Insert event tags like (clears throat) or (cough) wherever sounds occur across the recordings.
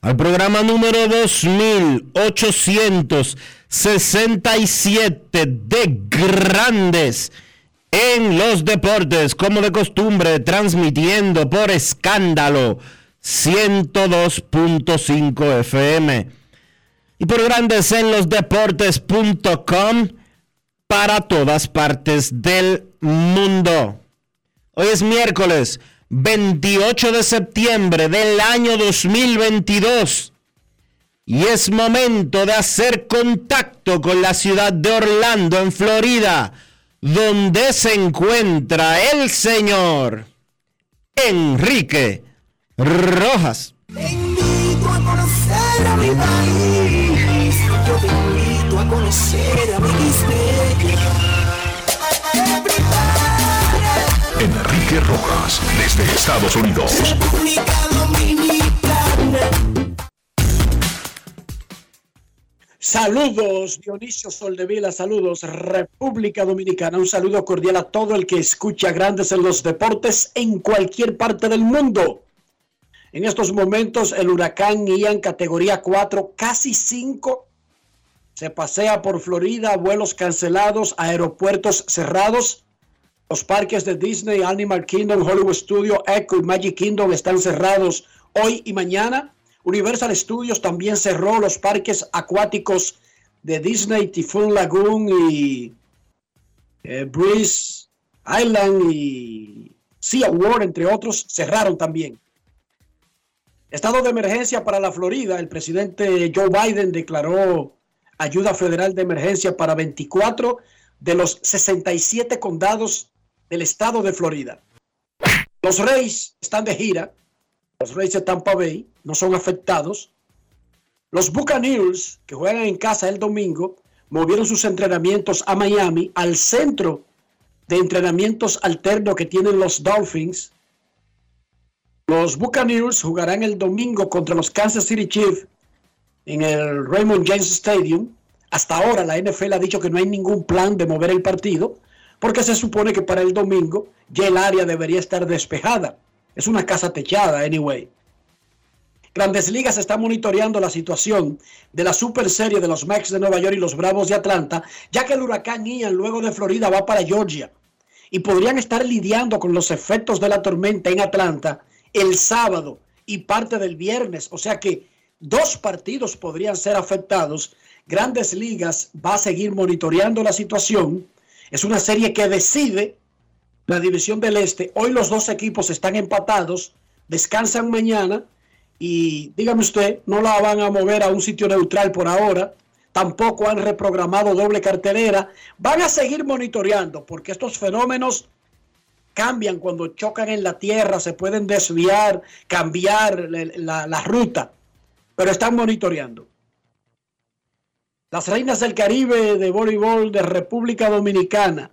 al programa número 2867 de Grandes en los Deportes, como de costumbre, transmitiendo por escándalo 102.5 FM y por Grandes en los Deportes.com para todas partes del mundo. Hoy es miércoles 28 de septiembre del año 2022 y es momento de hacer contacto con la ciudad de Orlando, en Florida, donde se encuentra el señor Enrique Rojas. Te invito a conocer a mi país. Yo te invito a conocer a mi Rojas, desde Estados Unidos. República Dominicana. Saludos, Dionisio Soldevila, saludos, República Dominicana. Un saludo cordial a todo el que escucha Grandes en los Deportes en cualquier parte del mundo. En estos momentos, el huracán Ian, categoría 4, casi 5, se pasea por Florida, vuelos cancelados, aeropuertos cerrados. Los parques de Disney, Animal Kingdom, Hollywood Studio, Echo y Magic Kingdom están cerrados hoy y mañana. Universal Studios también cerró los parques acuáticos de Disney, Typhoon Lagoon y eh, Breeze Island y Sea World, entre otros, cerraron también. Estado de emergencia para la Florida. El presidente Joe Biden declaró ayuda federal de emergencia para 24 de los 67 condados del estado de Florida. Los Reyes están de gira. Los Reyes de Tampa Bay no son afectados. Los Buccaneers, que juegan en casa el domingo, movieron sus entrenamientos a Miami, al centro de entrenamientos alterno que tienen los Dolphins. Los Buccaneers jugarán el domingo contra los Kansas City Chiefs en el Raymond James Stadium. Hasta ahora la NFL ha dicho que no hay ningún plan de mover el partido porque se supone que para el domingo ya el área debería estar despejada. Es una casa techada, anyway. Grandes Ligas está monitoreando la situación de la super serie de los Mets de Nueva York y los Bravos de Atlanta, ya que el huracán Ian luego de Florida va para Georgia y podrían estar lidiando con los efectos de la tormenta en Atlanta el sábado y parte del viernes. O sea que dos partidos podrían ser afectados. Grandes Ligas va a seguir monitoreando la situación. Es una serie que decide la división del Este. Hoy los dos equipos están empatados, descansan mañana y dígame usted, no la van a mover a un sitio neutral por ahora. Tampoco han reprogramado doble cartelera. Van a seguir monitoreando porque estos fenómenos cambian cuando chocan en la tierra, se pueden desviar, cambiar la, la- la ruta, pero están monitoreando. Las Reinas del Caribe de voleibol de República Dominicana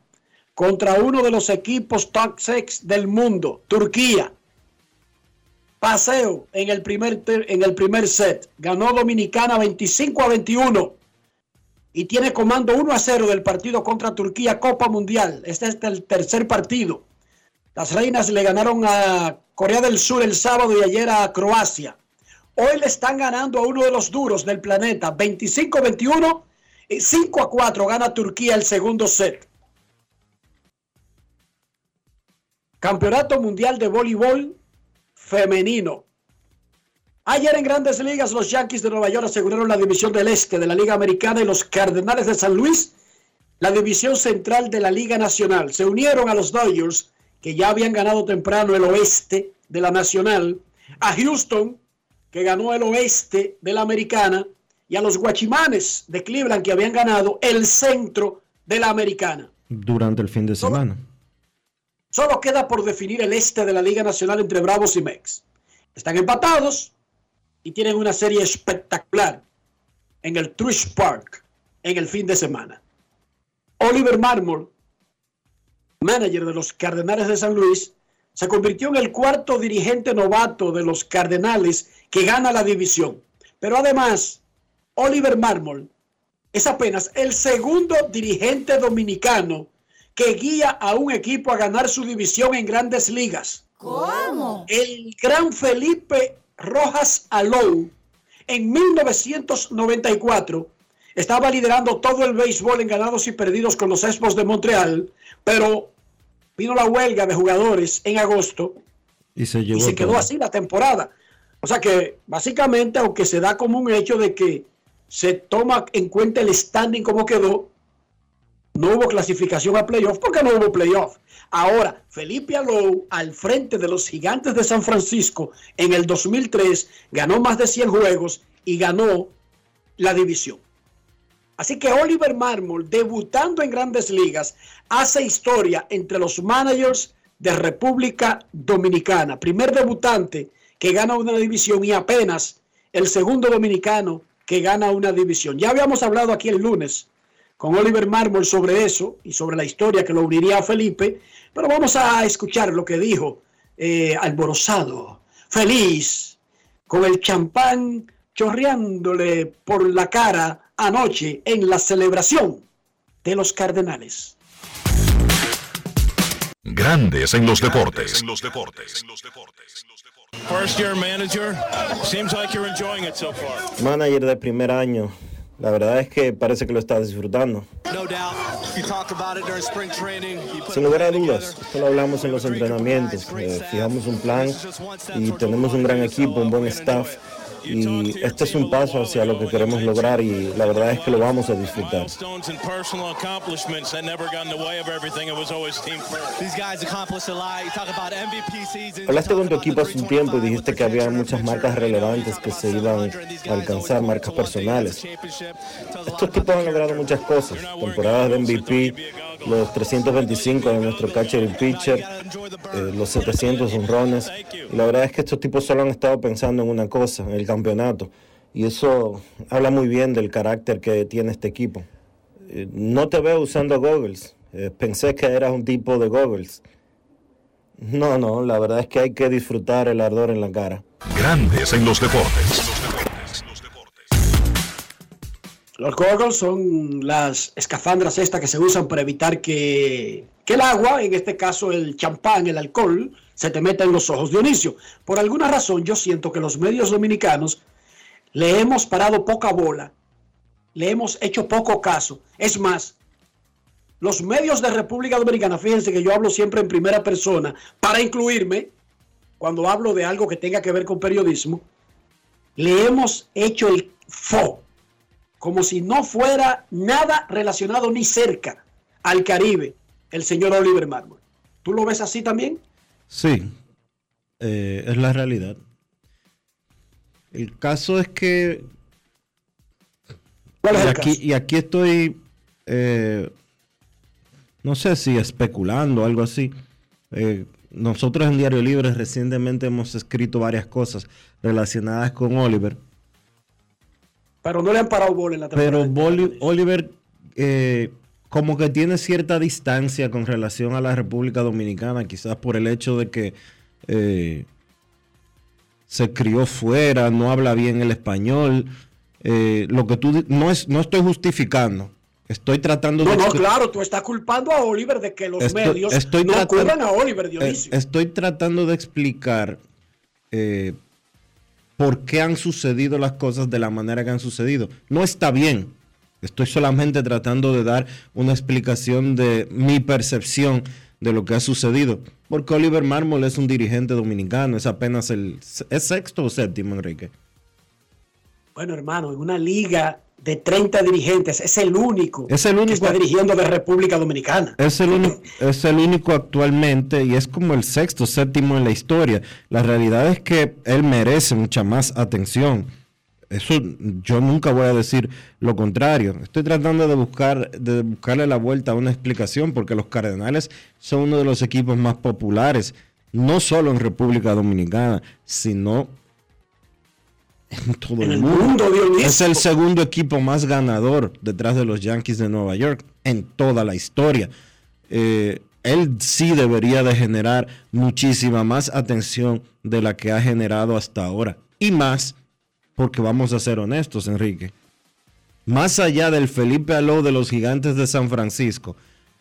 contra uno de los equipos top 6 del mundo, Turquía. Paseo en el primer, en el primer set. Ganó Dominicana 25 a 21 y tiene comando 1 a 0 del partido contra Turquía Copa Mundial. Este es el tercer partido. Las reinas le ganaron a Corea del Sur el sábado y ayer a Croacia. Hoy le están ganando a uno de los duros del planeta, 25-21 y 5 a 4 gana Turquía el segundo set. Campeonato Mundial de Voleibol Femenino. Ayer en Grandes Ligas los Yankees de Nueva York aseguraron la división del Este de la Liga Americana y los Cardenales de San Luis la división central de la Liga Nacional. Se unieron a los Dodgers que ya habían ganado temprano el oeste de la Nacional, a Houston que ganó el oeste de la Americana y a los Guachimanes de Cleveland que habían ganado el centro de la Americana. Durante el fin de semana. Solo queda por definir el este de la Liga Nacional entre Bravos y Mex. Están empatados y tienen una serie espectacular en el Trush Park en el fin de semana. Oliver Marmol, manager de los Cardenales de San Luis, se convirtió en el cuarto dirigente novato de los Cardenales que gana la división. Pero además, Oliver Marmol es apenas el segundo dirigente dominicano que guía a un equipo a ganar su división en grandes ligas. ¿Cómo? El gran Felipe Rojas Alou, en 1994, estaba liderando todo el béisbol en ganados y perdidos con los Expos de Montreal, pero vino la huelga de jugadores en agosto y se, llevó y se quedó todo. así la temporada. O sea que básicamente, aunque se da como un hecho de que se toma en cuenta el standing como quedó, no hubo clasificación a playoff porque no hubo playoff. Ahora, Felipe Alou, al frente de los gigantes de San Francisco en el 2003, ganó más de 100 juegos y ganó la división. Así que Oliver Marmol, debutando en grandes ligas, hace historia entre los managers de República Dominicana. Primer debutante que gana una división y apenas el segundo dominicano que gana una división. Ya habíamos hablado aquí el lunes con Oliver Marmol sobre eso y sobre la historia que lo uniría a Felipe, pero vamos a escuchar lo que dijo eh, alborozado, feliz, con el champán chorreándole por la cara anoche en la celebración de los Cardenales. Grandes en los deportes. First year manager, seems like you're enjoying it so far. Manager de primer año. La verdad es que parece que lo está disfrutando. No doubt. You talk about it during spring training. You put Sin lugar a dudas, esto lo hablamos en los entrenamientos. Eh, fijamos un plan y tenemos un gran equipo, un buen staff. Y este es un paso hacia lo que queremos lograr y la verdad es que lo vamos a disfrutar. Hablaste con tu equipo hace un tiempo y 325, dijiste que había muchas marcas relevantes que se iban a alcanzar, marcas personales. Estos tipos han logrado muchas cosas, temporadas de MVP, los 325 de nuestro catcher y pitcher, eh, los 700 honrones. La verdad es que estos tipos solo han estado pensando en una cosa, en el campeonato. Y eso habla muy bien del carácter que tiene este equipo. Eh, no te veo usando goggles. Eh, pensé que eras un tipo de goggles. No, no, la verdad es que hay que disfrutar el ardor en la cara. Grandes en los deportes. Los goggles son las escafandras estas que se usan para evitar que, que el agua, en este caso el champán, el alcohol, se te meta en los ojos. Dionisio, por alguna razón yo siento que los medios dominicanos le hemos parado poca bola, le hemos hecho poco caso. Es más, los medios de República Dominicana, fíjense que yo hablo siempre en primera persona para incluirme cuando hablo de algo que tenga que ver con periodismo, le hemos hecho el fo como si no fuera nada relacionado ni cerca al Caribe, el señor Oliver Marmol. ¿Tú lo ves así también? Sí, eh, es la realidad. El caso es que, ¿Cuál es y el aquí, caso? y aquí estoy, eh, no sé si especulando o algo así. Eh, nosotros en Diario Libre recientemente hemos escrito varias cosas relacionadas con Oliver, Pero no le han parado bola en la temporada. pero Boli- Oliver eh, como que tiene cierta distancia con relación a la República Dominicana, quizás por el hecho de que eh, se crió fuera, no habla bien el español. Eh, lo que tú no es, no estoy justificando. Estoy tratando No, de no, expli- claro, tú estás culpando a Oliver de que los Estoy- medios estoy no cubran a Oliver Dionisio. Estoy tratando de explicar eh, por qué han sucedido las cosas de la manera que han sucedido. No está bien. Estoy solamente tratando de dar una explicación de mi percepción de lo que ha sucedido. Porque Oliver Mármol es un dirigente dominicano, es apenas el es sexto o séptimo, Enrique. Bueno, hermano, en una liga de 30 dirigentes, es el único, Es el único- que está dirigiendo de República Dominicana. Es el, único, es el único actualmente y es como el sexto, séptimo en la historia. La realidad es que él merece mucha más atención. Eso yo nunca voy a decir lo contrario. Estoy tratando de buscar de buscarle la vuelta a una explicación porque los Cardenales son uno de los equipos más populares, no solo en República Dominicana, sino en todo En el el mundo. Es el segundo equipo más ganador detrás de los Yankees de Nueva York en toda la historia. Eh, él sí debería de generar muchísima más atención de la que ha generado hasta ahora. Y más, porque vamos a ser honestos, Enrique. Más allá del Felipe Alou de los gigantes de San Francisco,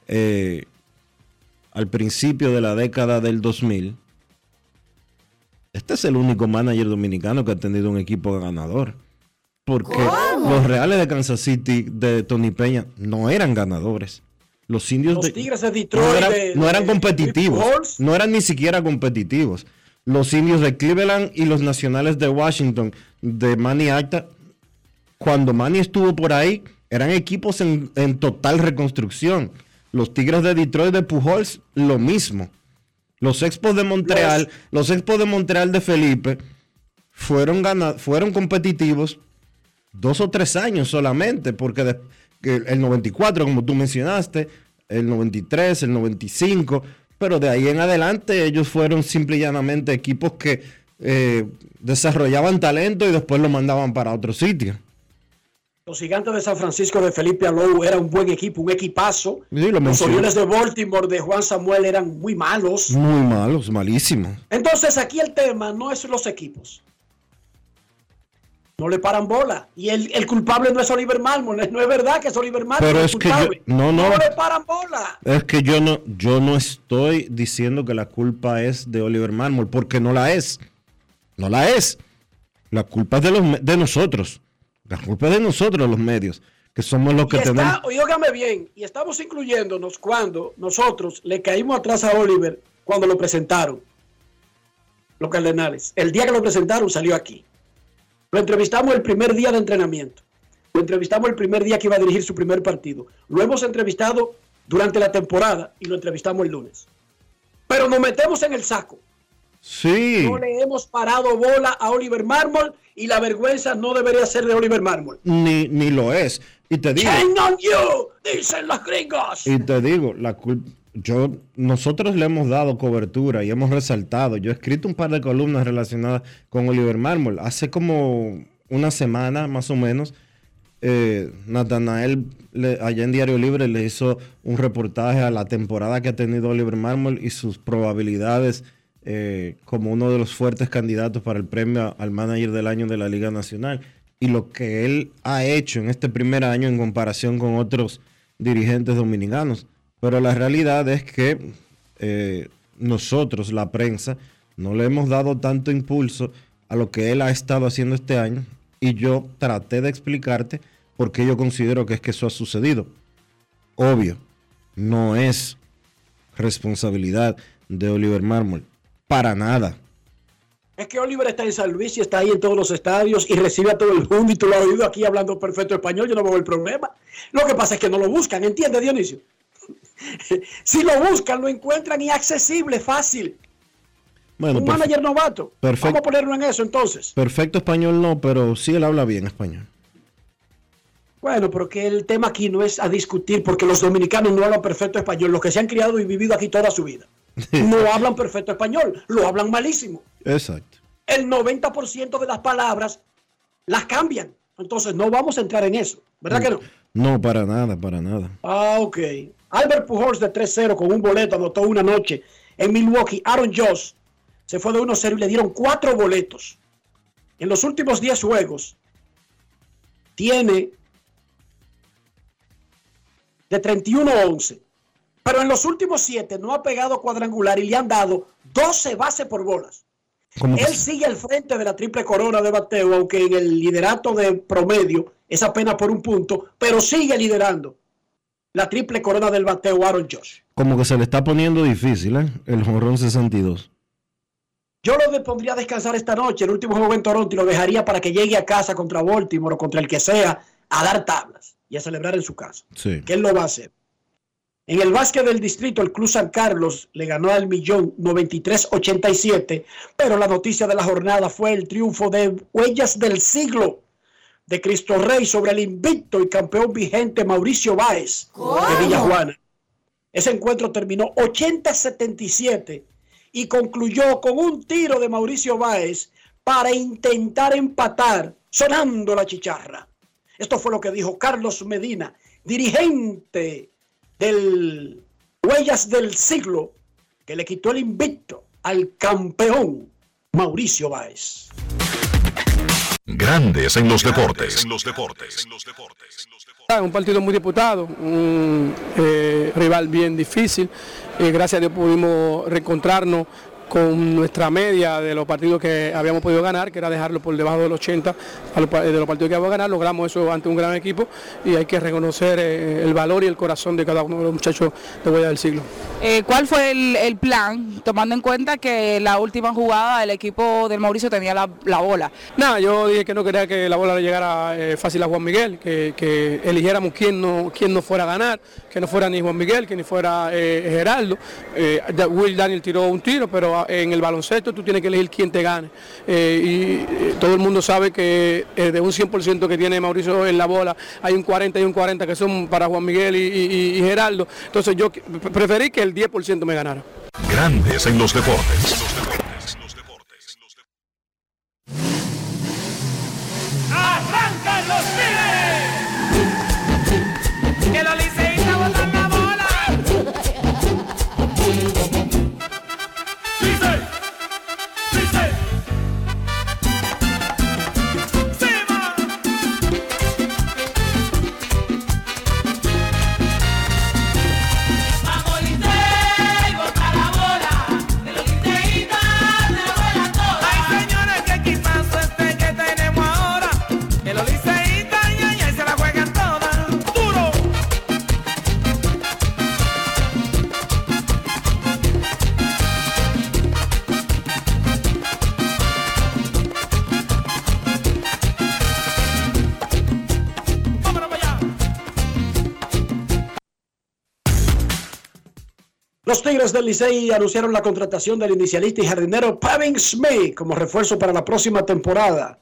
eh, al principio de la década del 2000, este es el único manager dominicano que ha tenido un equipo ganador. Porque los Reales de Kansas City de Tony Peña no eran ganadores. Los indios Los de Tigres de Detroit. no eran, de- no eran de- competitivos. No eran ni siquiera competitivos. Los indios de Cleveland y los nacionales de Washington de Manny Acta, cuando Manny estuvo por ahí, eran equipos en, en total reconstrucción. Los Tigres de Detroit de Pujols, lo mismo. Los Expos de Montreal, los, Expos de Montreal de Felipe fueron, fueron competitivos dos o tres años solamente, porque de- el 94, como tú mencionaste, el 93, el 95, pero de ahí en adelante ellos fueron simple y llanamente equipos que eh, desarrollaban talento y después lo mandaban para otro sitio. Los gigantes de San Francisco de Felipe Alou era un buen equipo, un equipazo. Sí, lo Los. Orioles de Baltimore de Juan Samuel eran muy malos. Muy malos, malísimos. Entonces aquí el tema no es los equipos. No le paran bola. Y el, el culpable no es Oliver Marmol. (laughs) No es verdad que es Oliver Marmol Pero el es que yo- culpable. no, no. le paran bola. Es que yo no, yo no estoy diciendo que la culpa es de Oliver Marmol, porque no la es. No la es. La culpa es de, los, de nosotros. La culpa es de nosotros, los medios, que somos los que Y tenemos. óigame bien, y estamos incluyéndonos cuando nosotros le caímos atrás a Oliver cuando lo presentaron. Los Cardenales. El día que lo presentaron salió aquí. Lo entrevistamos el primer día de entrenamiento. Lo entrevistamos el primer día que iba a dirigir su primer partido. Lo hemos entrevistado durante la temporada y lo entrevistamos el lunes. Pero nos metemos en el saco. Sí, No le hemos parado bola a Oliver Marmol y la vergüenza no debería ser de Oliver Marmol. ni, ni lo es. Y te digo, on you, dicen los gringos. y te digo, la culpa. Yo, nosotros le hemos dado cobertura y hemos resaltado. Yo he escrito un par de columnas relacionadas con Oliver Mármol. Hace como una semana más o menos, eh, Natanael le- allá en Diario Libre le hizo un reportaje a la temporada que ha tenido Oliver Mármol y sus probabilidades eh, como uno de los fuertes candidatos para el premio al manager del año de la Liga Nacional. Y lo que él ha hecho en este primer año en comparación con otros dirigentes dominicanos. Pero la realidad es que eh, nosotros, la prensa, no le hemos dado tanto impulso a lo que él ha estado haciendo este año. Y yo traté de explicarte por qué yo considero que es que eso ha sucedido. Obvio, no es responsabilidad de Oliver Mármol. Para nada. Es que Oliver está en San Luis y está ahí en todos los estadios y recibe a todo el mundo y tú lo has oído aquí hablando perfecto español, yo no veo el problema. Lo que pasa es que no lo buscan, ¿entiendes, Dionisio? (laughs) si lo buscan, lo encuentran y accesible, fácil. Bueno, Un manager novato. Perfecto. Vamos a ponerlo en eso entonces. perfecto español no, pero sí él habla bien español. Bueno, pero que el tema aquí no es a discutir porque los dominicanos no hablan perfecto español, los que se han criado y vivido aquí toda su vida. No hablan perfecto español, lo hablan malísimo. Exacto. el 90% de las palabras las cambian. Entonces no vamos a entrar en eso, ¿verdad que no? No, para nada, para nada. Ah, ok. Albert Pujols de 3-0 con un boleto anotó una noche en Milwaukee. Aaron Josh se fue de 1-0 y le dieron cuatro boletos. En los últimos 10 juegos tiene de 31 a 11. Pero en los últimos 7 no ha pegado cuadrangular y le han dado 12 bases por bolas. Él sigue al frente de la triple corona de bateo, aunque en el liderato de promedio es apenas por un punto, pero sigue liderando la triple corona del bateo Aaron Josh. Como que se le está poniendo difícil, ¿eh? El jonrón 62. Yo lo pondría a descansar esta noche, el último juego en Toronto, y lo dejaría para que llegue a casa contra Baltimore o contra el que sea a dar tablas y a celebrar en su casa. Sí. Que él lo va a hacer. En el básquet del distrito, el Club San Carlos le ganó al millón 93-87, pero la noticia de la jornada fue el triunfo de Huellas del Siglo de Cristo Rey sobre el invicto y campeón vigente Mauricio Báez de Villajuana. Ese encuentro terminó 80-77 y concluyó con un tiro de Mauricio Báez para intentar empatar, sonando la chicharra. Esto fue lo que dijo Carlos Medina, dirigente del Huellas del Siglo, que le quitó el invicto al campeón Mauricio Báez. Grandes en los deportes. En los deportes. Un partido muy disputado, un eh, rival bien difícil. Eh, gracias a Dios pudimos reencontrarnos con nuestra media de los partidos que habíamos podido ganar, que era dejarlo por debajo del 80 a los, de los partidos que habíamos ganar, logramos eso ante un gran equipo y hay que reconocer eh, el valor y el corazón de cada uno de los muchachos de Huella del Siglo. Eh, ¿Cuál fue el, el, plan, tomando en cuenta que la última jugada el equipo del Mauricio tenía la, la bola? Nada, yo dije que no quería que la bola le llegara eh, fácil a Juan Miguel, que, que, eligiéramos quién no, quién no fuera a ganar, que no fuera ni Juan Miguel, que ni fuera Geraldo. Will Daniel tiró un tiro, pero en el baloncesto tú tienes que elegir quién te gane. Eh, y todo el mundo sabe que eh, de un 100% que tiene Mauricio en la bola, hay un 40 y un 40 que son para Juan Miguel y, y, Geraldo. Entonces yo preferí que el 10% me ganara. Grandes en los deportes. ¡Arrancan Tigres del Licey anunciaron la contratación del inicialista y jardinero Pavin Smith como refuerzo para la próxima temporada.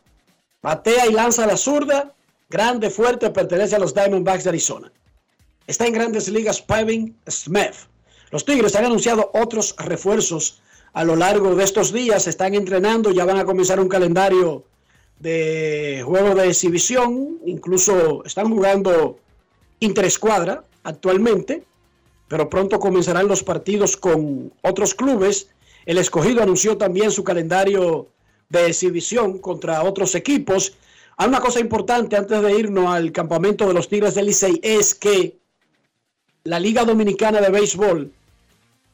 Batea y lanza la zurda, grande, fuerte, pertenece a los Diamondbacks de Arizona. Está en grandes ligas Pavin Smith. Los Tigres han anunciado otros refuerzos a lo largo de estos días. Están entrenando, ya van a comenzar un calendario de juego de exhibición. Incluso están jugando interescuadra actualmente pero pronto comenzarán los partidos con otros clubes. El escogido anunció también su calendario de exhibición contra otros equipos. Hay una cosa importante antes de irnos al campamento de los Tigres del Licey es que la Liga Dominicana de Béisbol,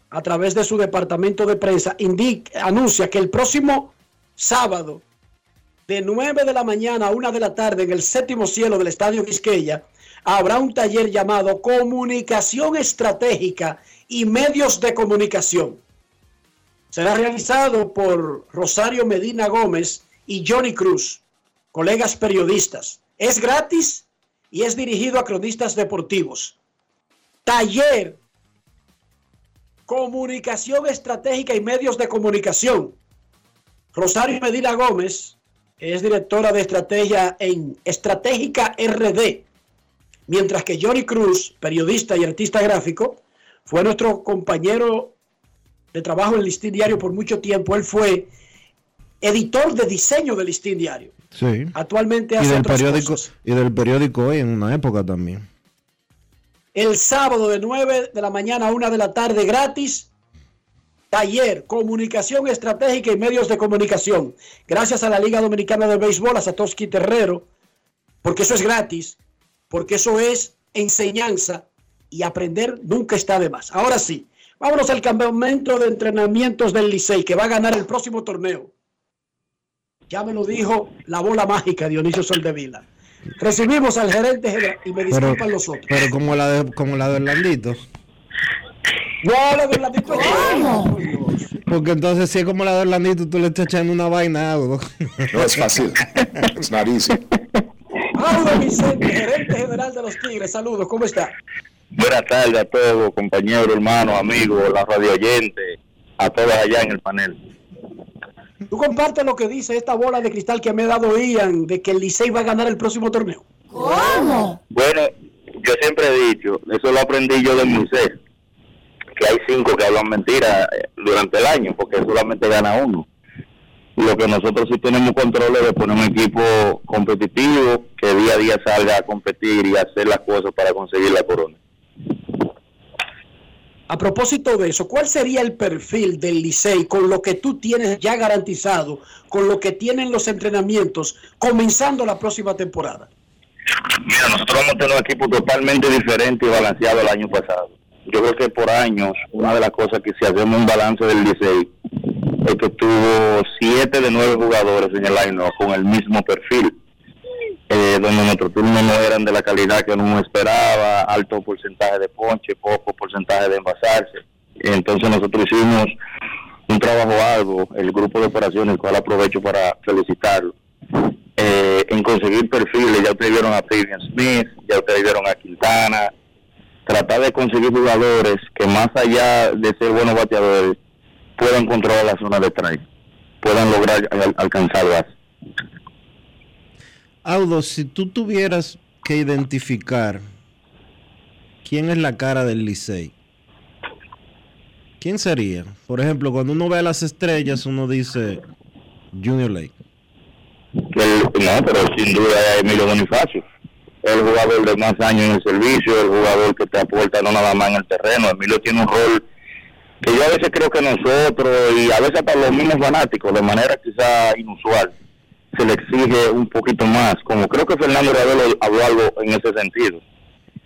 a través de su departamento de prensa, indica, anuncia que el próximo sábado, de 9 de la mañana a 1 de la tarde, en el séptimo cielo del Estadio Quisqueya, habrá un taller llamado Comunicación Estratégica y Medios de Comunicación. Será realizado por Rosario Medina Gómez y Johnny Cruz, colegas periodistas. Es gratis y es dirigido a cronistas deportivos. Taller Comunicación Estratégica y Medios de Comunicación. Rosario Medina Gómez es directora de estrategia en Estratégica RD mientras que Johnny Cruz, periodista y artista gráfico, fue nuestro compañero de trabajo en Listín Diario por mucho tiempo. Él fue editor de diseño del Listín Diario. Sí. Actualmente Y hace del, otras periódico, cosas. y del periódico hoy en una época también. El sábado de 9 de la mañana a 1 de la tarde gratis. Taller, comunicación estratégica y medios de comunicación. Gracias a la Liga Dominicana de Béisbol, a Satoshi Terrero, porque eso es gratis, porque eso es enseñanza y aprender nunca está de más. Ahora sí, vámonos al campamento de entrenamientos del Licey, que va a ganar el próximo torneo. Ya me lo dijo la bola mágica Dionisio Soldevila. Recibimos al gerente general y me Pero, disculpan los otros. pero como la de como la de Orlandito. No, la de Orlandito ¿Cómo? Porque entonces si es como la de Orlandito, tú le estás echando una vaina a algo. No es fácil. Not easy. Audo Vicente, gerente general de los Tigres. Saludos, ¿cómo está? Buenas tardes a todos, compañeros, hermanos, amigos, la radio oyente, a todos allá en el panel. ¿Tú compartes lo que dice esta bola de cristal que me ha dado Ian de que el Licey va a ganar el próximo torneo? ¿Cómo? Bueno, yo siempre he dicho, eso lo aprendí yo de Moisés, que hay cinco que hablan mentiras eh, durante el año, porque solamente gana uno. Lo que nosotros sí tenemos control es de poner un equipo competitivo que día a día salga a competir y hacer las cosas para conseguir la corona. A propósito de eso, ¿cuál sería el perfil del Licey con lo que tú tienes ya garantizado, con lo que tienen los entrenamientos, comenzando la próxima temporada? Mira, nosotros vamos a tener un equipo totalmente diferente y balanceado el año pasado. Yo creo que por años, una de las cosas que si hacemos un balance del Licey, es que tuvo siete de nueve jugadores en el line con el mismo perfil, eh, donde nuestros turnos no eran de la calidad que uno esperaba, alto porcentaje de ponche, poco porcentaje de envasarse. Entonces nosotros hicimos un trabajo algo, el grupo de operaciones, el cual aprovecho para felicitarlo, eh, en conseguir perfiles, ya ustedes vieron a Fabian Smith, ya ustedes vieron a Quintana, tratar de conseguir jugadores que más allá de ser buenos bateadores, puedan controlar la zona de strike, puedan lograr al- alcanzar base. Audo, si tú tuvieras que identificar quién es la cara del Licey, ¿quién sería? Por ejemplo, cuando uno ve a las estrellas, uno dice Junior Lake. El- no, pero sin duda es Emilio Bonifacio. El jugador de más años en el servicio, el jugador que te aporta no nada más en el terreno. Emilio tiene un rol que yo a veces creo que nosotros y a veces para los mismos fanáticos, de manera quizá inusual, se le exige un poquito más. Como creo que Fernando Ravelo habló algo en ese sentido.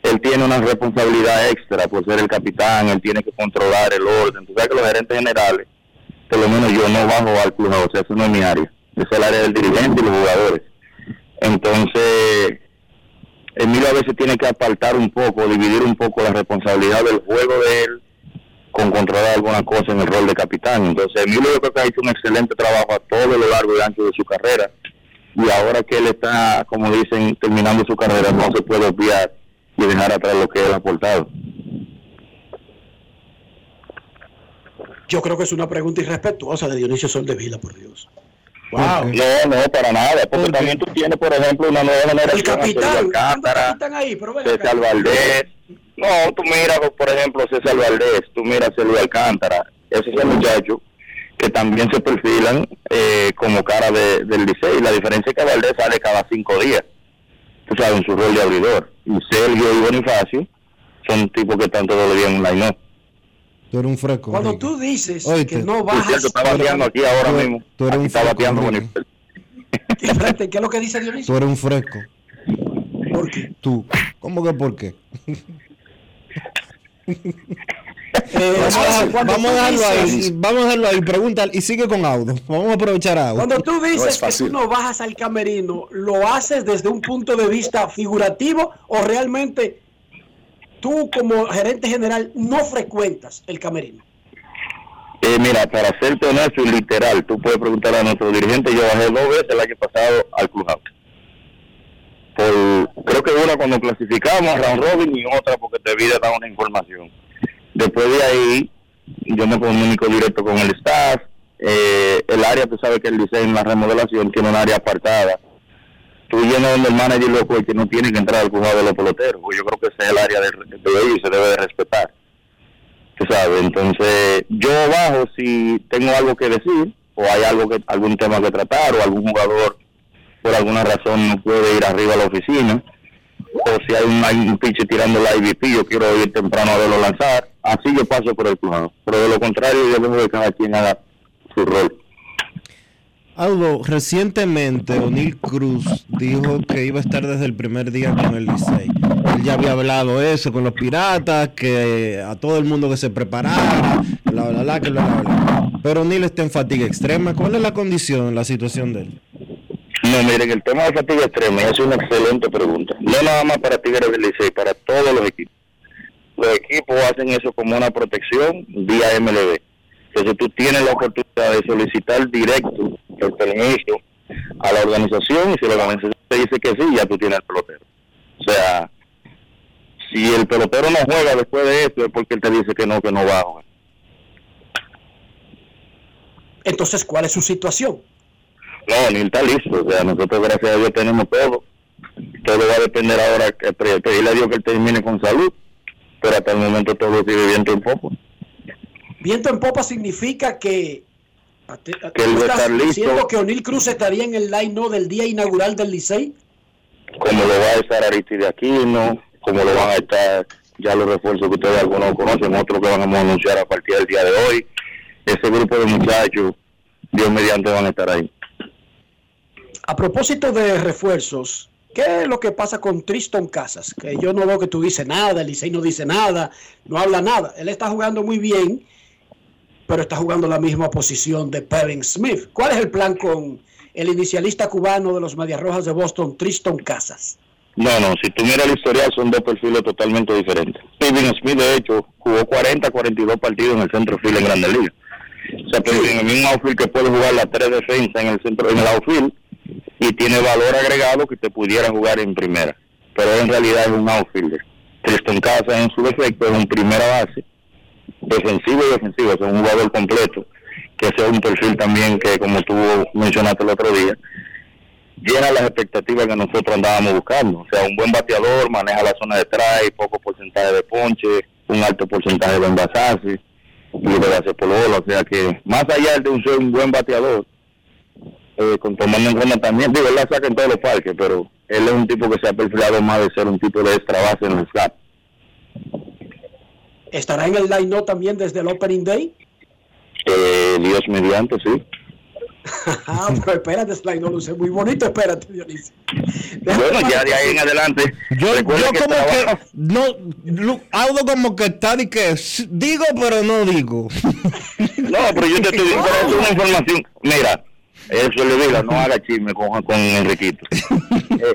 Él tiene una responsabilidad extra por ser el capitán, él tiene que controlar el orden. Tú sabes que los gerentes generales, por lo menos yo no bajo al club, o sea, eso no es mi área. Es el área del dirigente y los jugadores. Entonces, Emilio a veces tiene que apartar un poco, dividir un poco la responsabilidad del juego de él con controlar alguna cosa en el rol de capitán. Entonces, Emilio yo creo que ha hecho un excelente trabajo a todo lo largo y ancho de su carrera. Y ahora que él está, como dicen, terminando su carrera, no se puede obviar y dejar atrás lo que él ha aportado. Yo creo que es una pregunta irrespetuosa de Dionisio Soldevila, por Dios. No, no, para nada, porque también tú tienes, por ejemplo, una nueva generación. El capitán, están ahí, pero ven César. Valdés. No, tú miras, por ejemplo, César Valdés, tú miras Celio Alcántara, esos son muchachos que también se perfilan eh, como cara de, del Licey. La diferencia es que Valdés sale cada cinco días, tú sabes, en su rol de abridor. Y Sergio y Bonifacio son tipos que están todos los días en un line Tú eres un fresco. Cuando tú dices Oíste. que no bajas... cierto, está bateando aquí ahora Tú- mismo. tú eres Aquí un está fresco, bateando. Bonifacio. (laughs) Frente, ¿Qué es lo que dice Tú Dionisio? eres un fresco. ¿Por qué? Tú. ¿Cómo que por qué? (laughs) Eh, Vamos a, vamos a tú dejarlo ahí. Vamos a dejarlo ahí. Pregunta y sigue con Audo. Vamos a aprovechar a Audo. Cuando tú No dices que tú no bajas al camerino, ¿lo haces desde un punto de vista figurativo o realmente tú como gerente general no frecuentas el camerino? Eh, mira, para serte honesto y literal, tú puedes preguntar a nuestro dirigente, yo bajé dos veces el año pasado al clubhouse. Por, creo que una cuando clasificamos a round robin y otra porque debí de dar una información. Después de ahí, yo me comunico directo con el staff. Eh, el área, tú sabes que el diseño la remodelación tiene un área apartada. Tú llenas donde el manager loco el que no tiene que entrar al clubhouse de los peloteros. Yo creo que ese es el área de, de y se debe de respetar tú sabes entonces yo bajo si tengo algo que decir o hay algo que algún tema que tratar o algún jugador por alguna razón no puede ir arriba a la oficina o si hay un, hay un tirando la IVP, yo quiero ir temprano a verlo lanzar. Así yo paso por el plano. Pero de lo contrario, yo dejo que cada quien haga su rol. Aldo, recientemente O'Neill Cruz dijo que iba a estar desde el primer día con el Licey. Él ya había hablado eso con los piratas, que a todo el mundo que se preparara, bla, bla, bla, bla. Pero O'Neill está en fatiga extrema. ¿Cuál es la condición, la situación de él? No, miren, el tema de fatiga extrema es una excelente pregunta. No nada más para Tigres del Licey, para todos los equipos. Los equipos hacen eso como una protección vía MLB. Entonces tú tienes la oportunidad de solicitar directo el permiso a la organización y si la organización te dice que sí, ya tú tienes el pelotero. O sea, si el pelotero no juega después de esto es porque él te dice que no, que no va a jugar. Entonces, ¿cuál es su situación? No, ni está listo. O sea, nosotros gracias a Dios tenemos todo. Todo va a depender ahora, que pedirle a Dios que él termine con salud. Pero hasta el momento todo sigue viento un poco. Viento en popa significa que. Que él ¿tú va a estás diciendo que O'Neill Cruz estaría en el line no del día inaugural del Licey? Como lo va a estar Aristide Aquino, como lo van a estar ya los refuerzos que ustedes algunos conocen, otros que vamos a anunciar a partir del día de hoy. Ese grupo de muchachos, Dios mediante, van a estar ahí. A propósito de refuerzos, ¿qué es lo que pasa con Tristan Casas? Que yo no veo que tú dices nada, el Licey no dice nada, no habla nada. Él está jugando muy bien, pero está jugando la misma posición de Perrin Smith. ¿Cuál es el plan con el inicialista cubano de los Medias Rojas de Boston, Tristan Casas? No, no, si tú miras el historial son dos perfiles totalmente diferentes. Steven Smith, de hecho, jugó 40, 42 partidos en el centro field en Grandes Ligas. O sea, pero en el mismo outfield que puede jugar las tres defensas en el centro, en el outfield, y tiene valor agregado que te pudiera jugar en primera. Pero en realidad es un outfielder. Tristan Casas en su defecto es un primera base, defensivo y defensivo, es un jugador completo, que sea un perfil también que, como tú mencionaste el otro día, llena las expectativas que nosotros andábamos buscando. O sea, un buen bateador, maneja la zona de strike, poco porcentaje de ponche, un alto porcentaje de envasarse, libre de hacer por bola. O sea que, más allá de un ser un buen bateador, eh, con tomando en cuenta también, digo, él la saca en todos los parques, pero él es un tipo que se ha perfilado más de ser un tipo de extra base en el slap. ¿Estará en el line no también desde el Opening Day? Eh, Dios mediante, sí. (laughs) Ah, pero espérate, no luce muy bonito, espérate, Dionisio. Bueno, ya de ahí en adelante. Yo, recuerda yo que como que no Lu- Aldo como que está de que digo pero no digo. No, pero yo te estoy diciendo una (laughs) información. Mira, eso le diga, no haga chisme con, con Enriquito. (laughs) Eh,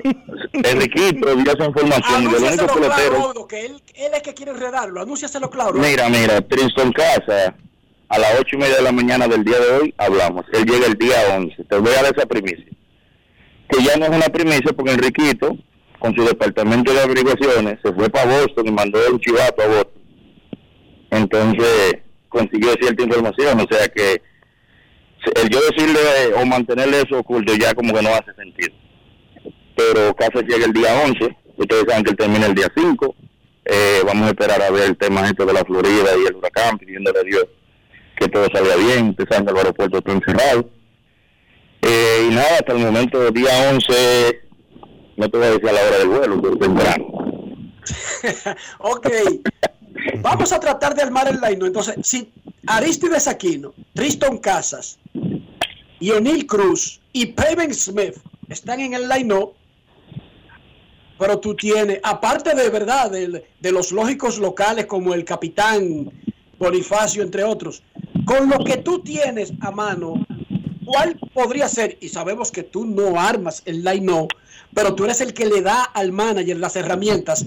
Enriquito dio esa información del único claro, pelotero. Aldo, que él, él es que quiere enredarlo. Anúnciaselo claro. Mira, mira, Tristan Casa, a las ocho y media de la mañana del día de hoy hablamos. Él llega el día 11. Te voy a dar esa primicia. Que ya no es una primicia porque Enriquito, con su departamento de averiguaciones, se fue para Boston y mandó un chivato a Boston. Entonces, consiguió cierta información. O sea que el yo decirle o mantenerle eso oculto ya como que no hace sentido. Pero Casas llega el día 11, ustedes saben que él termina el día 5. Eh, vamos a esperar a ver el tema esto de la Florida y el huracán, pidiéndole a Dios que todo salga bien. Ustedes saben que el aeropuerto está encerrado. Eh, y nada, hasta el momento, día 11, no te voy a decir a la hora del vuelo, pero temprano. (laughs) ok. (laughs) Vamos a tratar de armar el line. Entonces, si Aristides Aquino, Tristan Casas y O'Neill Cruz y Paven Smith están en el line pero tú tienes, aparte de verdad, de, de los lógicos locales como el capitán Bonifacio, entre otros, con lo que tú tienes a mano, ¿cuál podría ser? Y sabemos que tú no armas el line pero tú eres el que le da al manager las herramientas.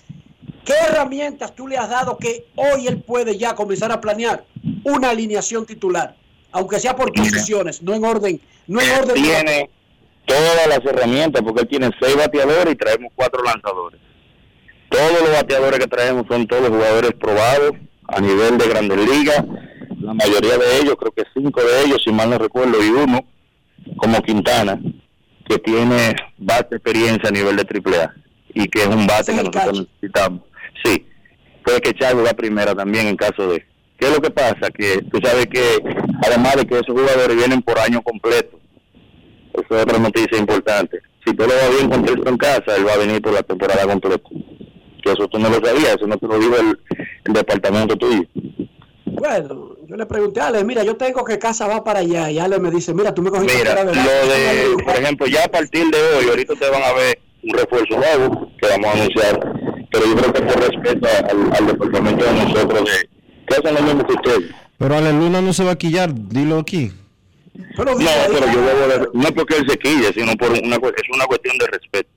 ¿Qué herramientas tú le has dado que hoy él puede ya comenzar a planear una alineación titular? Aunque sea por posiciones, no en orden, no en orden. Tiene todas las herramientas porque él tiene seis bateadores y traemos cuatro lanzadores. Todos los bateadores que traemos son todos jugadores probados a nivel de grandes ligas. La mayoría de ellos, creo que cinco de ellos, si mal no recuerdo, y uno como Quintana, que tiene bastante experiencia a nivel de AAA y que es un bate que nosotros necesitamos. Sí, puede que Chavo va primera también en caso de... ¿Qué es lo que pasa? Que tú sabes que además de que esos jugadores vienen por año completo, eso es otra noticia importante. Si todo va bien con Telso en casa, él va a venir por la temporada completa. Que eso tú no lo sabías, eso no te lo dijo el, el departamento tuyo. Bueno, yo le pregunté a Ale, mira, yo tengo que casa va para allá. Y Ale me dice, mira, tú me cogiste Mira, lo de... por ejemplo, ya a partir de hoy, ahorita ustedes van a ver un refuerzo nuevo que vamos a anunciar, pero yo creo que por respeto al, al departamento de nosotros, de, que hacen lo mismo que ustedes. Pero Ale Luna no se va a quillar, dilo aquí. Pero No, pero yo debo de, no porque él se quille, sino por una, es una cuestión de respeto.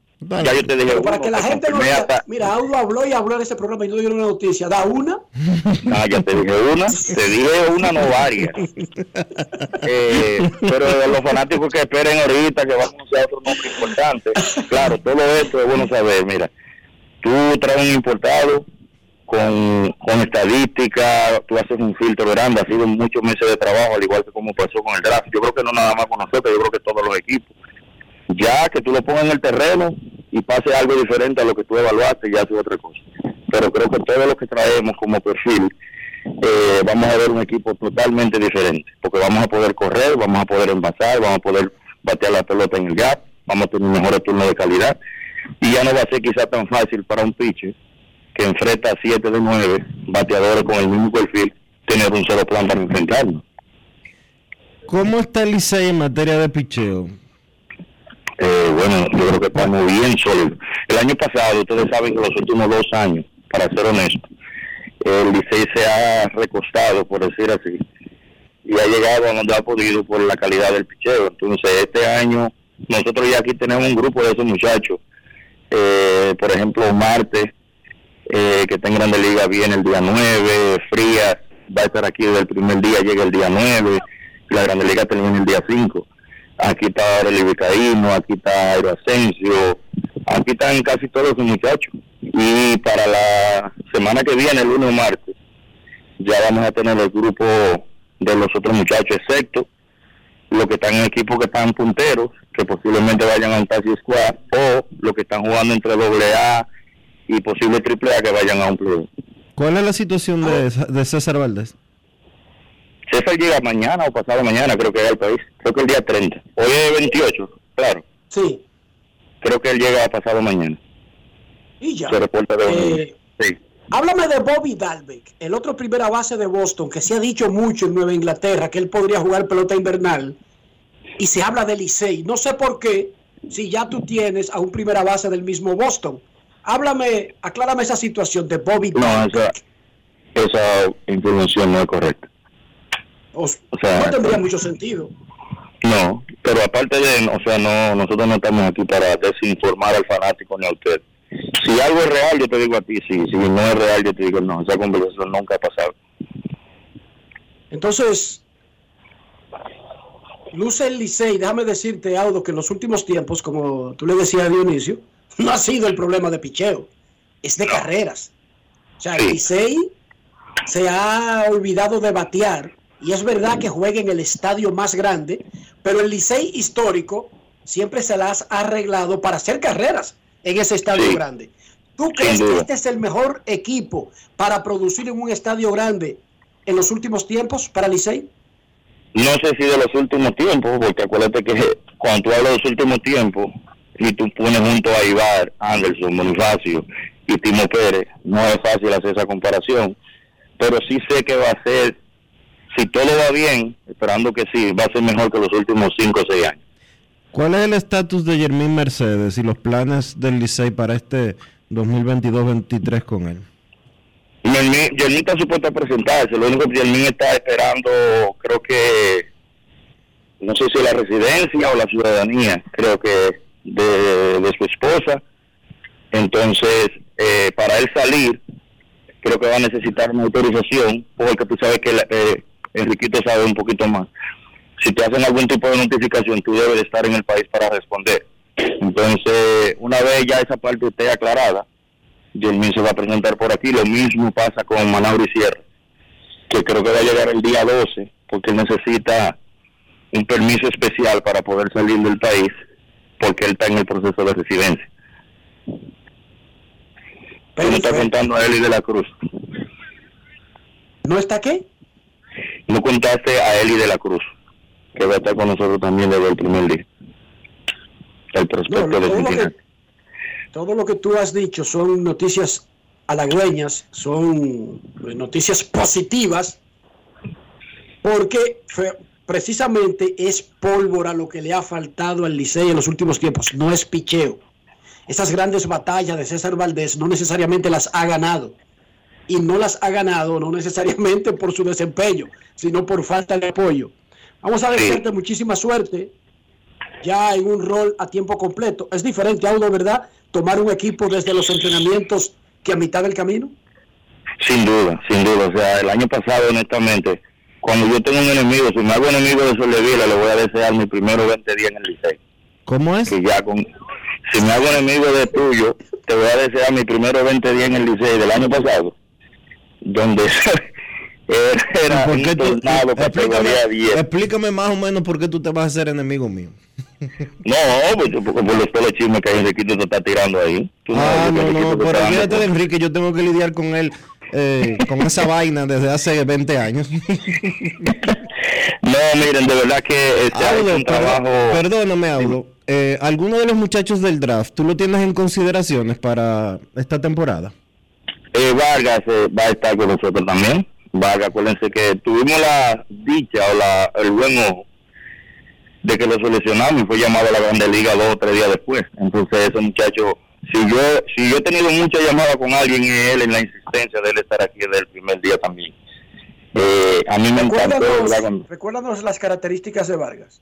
Ya yo te dije, Pero para que la gente no diga, hasta- mira, Audo habló y habló en ese programa y no dieron una noticia. Da una. Ah, ya te dije una, te dije una, no varias. Eh, pero los fanáticos que esperen ahorita que vamos a anunciar otro nombre importante. Claro, todo esto es bueno saber. Mira, tú traes un importado con, con estadística, tú haces un filtro grande, ha sido muchos meses de trabajo, al igual que como pasó con el draft. Yo creo que no nada más con nosotros, yo creo que todos los equipos. Ya que tú lo pongas en el terreno y pase algo diferente a lo que tú evaluaste, ya es otra cosa. Pero creo que todo lo que traemos como perfil, eh, vamos a ver un equipo totalmente diferente, porque vamos a poder correr, vamos a poder envasar, vamos a poder batear la pelota en el gap, vamos a tener mejores turnos de calidad, y ya no va a ser quizá tan fácil para un pitcher que enfrenta a 7 de 9 bateadores con el mismo perfil, tener un solo plan para enfrentarnos. ¿Cómo está el Licey en materia de picheo? Eh, bueno, yo creo que estamos bien sólidos. El año pasado, ustedes saben que los últimos dos años, para ser honesto, el Licey se ha recostado, por decir así, y ha llegado a donde ha podido por la calidad del picheo. Entonces, este año, nosotros ya aquí tenemos un grupo de esos muchachos. Eh, por ejemplo, Marte, eh, que está en Grande Liga, viene el día 9, Frías va a estar aquí desde el primer día, llega el día 9, y la Grande Liga termina el día 5 aquí está Aurelio Vicaíno, aquí está Aero Asensio, aquí están casi todos los muchachos. Y para la semana que viene, el lunes o martes, ya vamos a tener el grupo de los otros muchachos, excepto los que están en equipos que están punteros, que posiblemente vayan a un taxi squad, o los que están jugando entre doble A y posible triple A que vayan a un club. ¿Cuál es la situación de, de César Valdés? César llega mañana o pasado mañana, creo que es al país. Creo que el día 30. Hoy es 28, claro. Sí. Creo que él llega pasado mañana. Y ya. Se reporta de Eh, Sí. Háblame de Bobby Dalbeck, el otro primera base de Boston, que se ha dicho mucho en Nueva Inglaterra que él podría jugar pelota invernal. Y se habla de Licey. No sé por qué, si ya tú tienes a un primera base del mismo Boston. Háblame, aclárame esa situación de Bobby No, esa, esa información no es correcta. O- O sea, no tendría mucho sentido. No, pero aparte de, o sea, no, nosotros no estamos aquí para desinformar al fanático ni a usted. Si algo es real, yo te digo a ti, sí. Si no es real, yo te digo no. Esa conversación nunca ha pasado. Entonces, luce el Licey. Déjame decirte, Audo, que en los últimos tiempos, como tú le decías a Dionisio, no ha sido el problema de picheo, es de carreras. O sea, el Licey se ha olvidado de batear y es verdad que juega en el estadio más grande, pero el Licey histórico siempre se las ha arreglado para hacer carreras en ese estadio Sí. grande. ¿Tú crees que este es el mejor equipo para producir en un estadio grande en los últimos tiempos para Licey? No sé si de los últimos tiempos, porque acuérdate que cuando tú hablas de los últimos tiempos y tú pones junto a Ibar, Anderson, Bonifacio y Timo Pérez, no es fácil hacer esa comparación, pero sí sé que va a ser, si todo va bien, esperando que sí, va a ser mejor que los últimos 5 o 6 años. ¿Cuál es el estatus de Jermín Mercedes y los planes del Licey para este 2022-23 con él? Yermín está supuesto a presentarse, lo único que Yermín está esperando, creo que, no sé si la residencia o la ciudadanía, creo que de, su esposa. Entonces, eh, para él salir, creo que va a necesitar una autorización, porque tú sabes que la- eh, Enriquito sabe un poquito más. Si te hacen algún tipo de notificación, tú debes de estar en el país para responder. Entonces, una vez ya esa parte esté aclarada, Yermín se va a presentar por aquí. Lo mismo pasa con Manauri Sierra, que creo que va a llegar el día 12, porque necesita un permiso especial para poder salir del país, porque él está en el proceso de residencia. Pero no está contando a Eli de la Cruz. ¿No está qué? No contaste a Eli de la Cruz, que va a estar con nosotros también desde el primer día. el prospecto No, de todo, lo que, tú has dicho son noticias halagüeñas, son eh, noticias positivas, porque precisamente es pólvora lo que le ha faltado al Licey en los últimos tiempos, no es picheo. Esas grandes batallas de César Valdés no necesariamente las ha ganado. Y no las ha ganado no necesariamente por su desempeño, sino por falta de apoyo. Vamos a desearte muchísima suerte ya en un rol a tiempo completo. Es diferente, Audo, ¿verdad? Tomar un equipo desde los entrenamientos que a mitad del camino. Sin duda, sin duda. O sea, el año pasado, honestamente, cuando yo tengo un enemigo, si me hago enemigo de Soldevila, le voy a desear mis primeros 20 días en el liceo. ¿Cómo es? Que ya con, si me hago enemigo de tuyo, te voy a desear mis primeros 20 días en el liceo del año pasado, donde (laughs) era, era ¿Por un tornado explícame, categoría 10. explícame más o menos por qué tú te vas a hacer enemigo mío. No, pues, por los pelos chismes que Enriquito te está tirando ahí. Tú Ah, no, no, te pero olvídate de Enrique, yo tengo que lidiar con él, eh, con esa vaina desde hace 20 años. No, miren, de verdad que este Audo, un trabajo... perdóname, Audo. Eh, ¿Alguno de los muchachos del draft, tú lo tienes en consideraciones para esta temporada? Eh, Vargas eh, va a estar con nosotros también. Vargas, acuérdense que tuvimos la dicha o la, el buen ojo de que lo seleccionamos y fue llamado a la Grande Liga dos o tres días después. Entonces ese muchacho, si yo si yo he tenido muchas llamadas con alguien y él en la insistencia de él estar aquí desde el primer día también. Eh, a mí me encantó, recuérdanos las características de Vargas.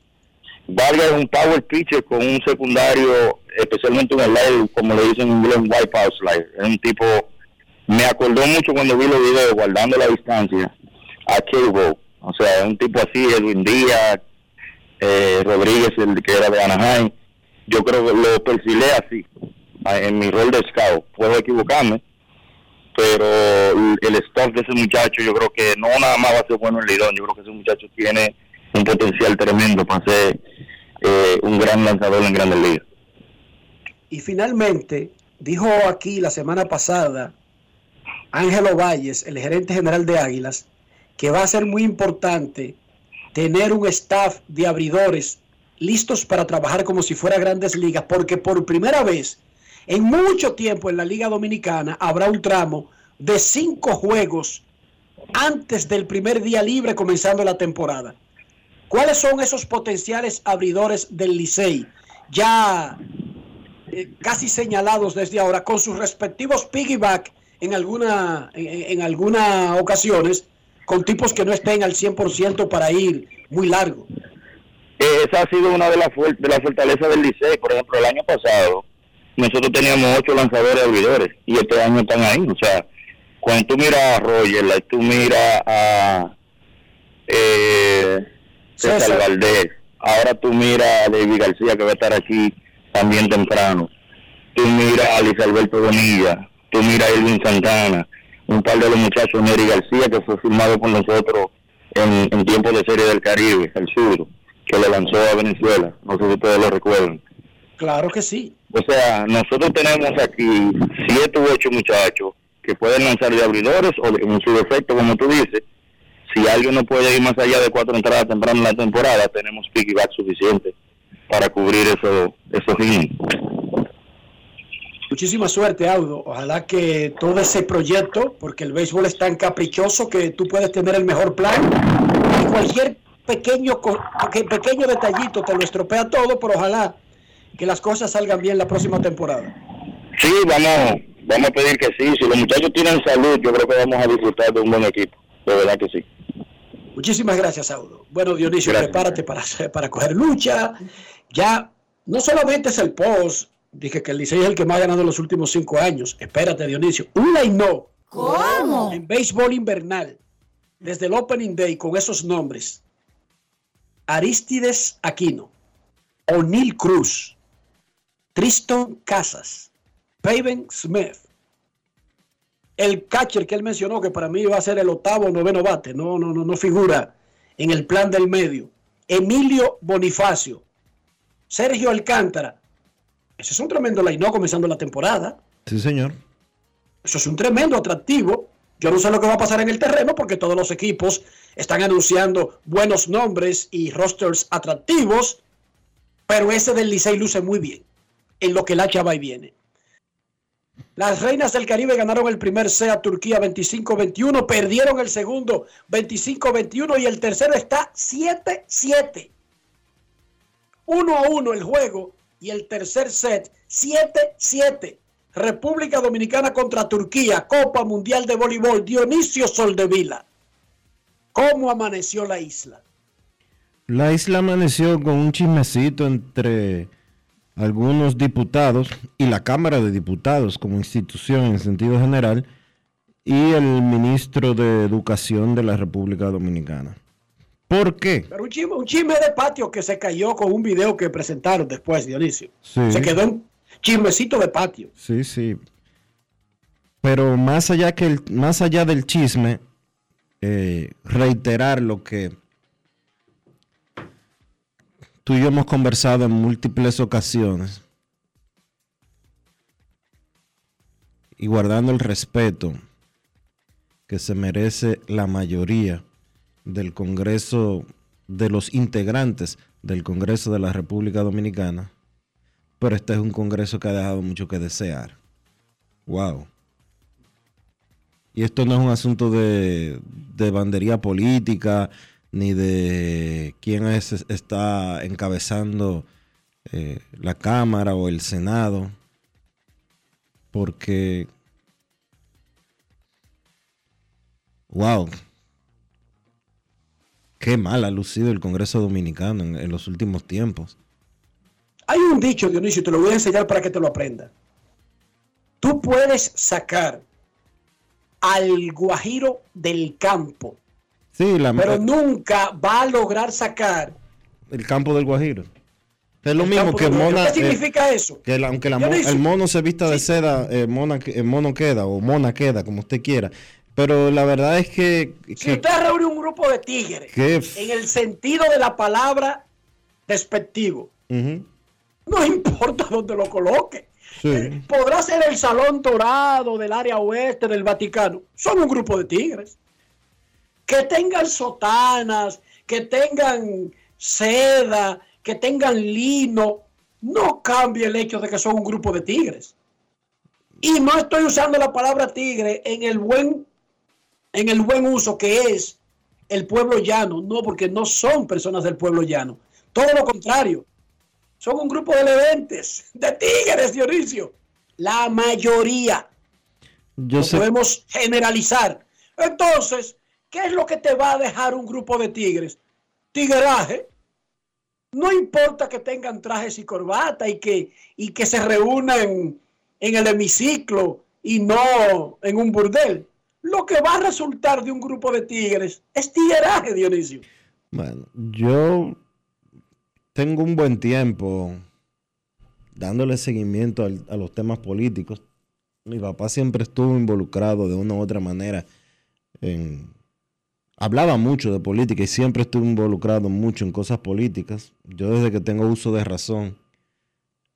Vargas es un power pitcher con un secundario, especialmente un slide, como le dicen en inglés, un wipeout slide. Es un tipo, me acordó mucho cuando vi los videos, guardando la distancia, a Cable. O sea, es un tipo así, Edwin Díaz, eh, Rodríguez, el que era de Anaheim. Yo creo que lo perfilé así, en mi rol de scout. Puedo equivocarme, pero el stock de ese muchacho, yo creo que no nada más va a ser bueno en Lidón, yo creo que ese muchacho tiene un potencial tremendo para ser eh, un gran lanzador en grandes ligas. Y finalmente, dijo aquí la semana pasada Ángelo Valles, el gerente general de Águilas, que va a ser muy importante tener un staff de abridores listos para trabajar como si fuera grandes ligas, porque por primera vez en mucho tiempo en la Liga Dominicana habrá un tramo de cinco juegos antes del primer día libre comenzando la temporada. ¿Cuáles son esos potenciales abridores del Licey? Ya eh, casi señalados desde ahora, con sus respectivos piggyback en alguna en, en algunas ocasiones, con tipos que no estén al 100% para ir muy largo. Eh, esa ha sido una de las de las fortalezas del Licey. Por ejemplo, el año pasado nosotros teníamos ocho lanzadores abridores y este año están ahí. O sea, cuando tú miras a Roger, tú miras a eh, César César. Valdés, ahora tú miras a David García que va a estar aquí también temprano. Tú miras a Luis Alberto Bonilla, tú miras a Elvin Santana, un par de los muchachos, Neri García, que fue firmado con nosotros en, en tiempos de Serie del Caribe, el sur, que le lanzó a Venezuela. No sé si ustedes lo recuerdan. Claro que sí. O sea, nosotros tenemos aquí siete u ocho muchachos que pueden lanzar de abridores o en su defecto, como tú dices. Si alguien no puede ir más allá de cuatro entradas tempranas en la temporada, tenemos piggyback suficiente para cubrir eso, esos innings. Muchísima suerte, Audo. Ojalá que todo ese proyecto, porque el béisbol es tan caprichoso que tú puedes tener el mejor plan y cualquier pequeño, pequeño detallito te lo estropea todo, pero ojalá que las cosas salgan bien la próxima temporada. Sí, vamos, vamos a pedir que sí. Si los muchachos tienen salud, yo creo que vamos a disfrutar de un buen equipo. De verdad que sí. Muchísimas gracias, Audo. Bueno, Dionisio, Gracias. prepárate para, para coger lucha. Ya no solamente es el post, dije que el Licey es el que más ha ganado en los últimos cinco años. Espérate, Dionisio. Un line ¿Cómo? En béisbol invernal, desde el Opening Day con esos nombres. Aristides Aquino, O'Neill Cruz, Tristan Casas, Paven Smith, el catcher que él mencionó, que para mí va a ser el octavo o noveno bate, no, no, no, no figura en el plan del medio. Emilio Bonifacio, Sergio Alcántara. Ese es un tremendo line comenzando la temporada. Sí, señor. Eso es un tremendo atractivo. Yo no sé lo que va a pasar en el terreno porque todos los equipos están anunciando buenos nombres y rosters atractivos. Pero ese del Licey luce muy bien, en lo que la chava y viene. Las Reinas del Caribe ganaron el primer set a Turquía 25-21, perdieron el segundo 25-21 y el tercero está 7-7. 1 a 1 el juego y el tercer set 7-7. República Dominicana contra Turquía, Copa Mundial de Voleibol, Dionisio Soldevila. ¿Cómo amaneció la isla? La isla amaneció con un chismecito entre algunos diputados y la Cámara de Diputados como institución en sentido general y el ministro de Educación de la República Dominicana. ¿Por qué? Pero un chisme, un chisme de patio que se cayó con un video que presentaron después, Dionisio. Sí. Se quedó un chismecito de patio. Sí, sí. Pero más allá, que el, más allá del chisme, eh, reiterar lo que tú y yo hemos conversado en múltiples ocasiones y guardando el respeto que se merece la mayoría del Congreso, de los integrantes del Congreso de la República Dominicana, pero este es un Congreso que ha dejado mucho que desear. Wow. Y esto no es un asunto de, de bandería política, ni de quién es, está encabezando eh, la Cámara o el Senado, porque, wow, qué mal ha lucido el Congreso Dominicano en, en los últimos tiempos. Hay un dicho, Dionisio, te lo voy a enseñar para que te lo aprenda. Tú puedes sacar al guajiro del campo, Sí, la, pero nunca va a lograr sacar el campo del Guajiro. Es lo el mismo que. Mona. ¿Qué significa eso? Que la- aunque la el mono se vista de seda, eh, mona, el mono queda o mona queda, como usted quiera. Pero la verdad es que, Si usted reúne un grupo de tigres, en el sentido de la palabra despectivo, no (laughs) importa dónde lo coloque. sí. Podrá ser el Salón Dorado del área oeste del Vaticano. Son un grupo de tigres. Que tengan sotanas, que tengan seda, que tengan lino, no cambia el hecho de que son un grupo de tigres. Y no estoy usando la palabra tigre en el buen, en el buen uso que es el pueblo llano, no porque no son personas del pueblo llano. Todo lo contrario. Son un grupo de leventes, de tigres, Dionisio. La mayoría. Yo No sé, podemos generalizar. Entonces, ¿qué es lo que te va a dejar un grupo de tigres? Tigraje. No importa que tengan trajes y corbata y que, y que se reúnan en el hemiciclo y no en un burdel. Lo que va a resultar de un grupo de tigres es tigueraje, Dionisio. bueno, yo tengo un buen tiempo dándole seguimiento al- a los temas políticos. Mi papá siempre estuvo involucrado de una u otra manera en... Hablaba mucho de política y siempre estuvo involucrado mucho en cosas políticas. Yo desde que tengo uso de razón,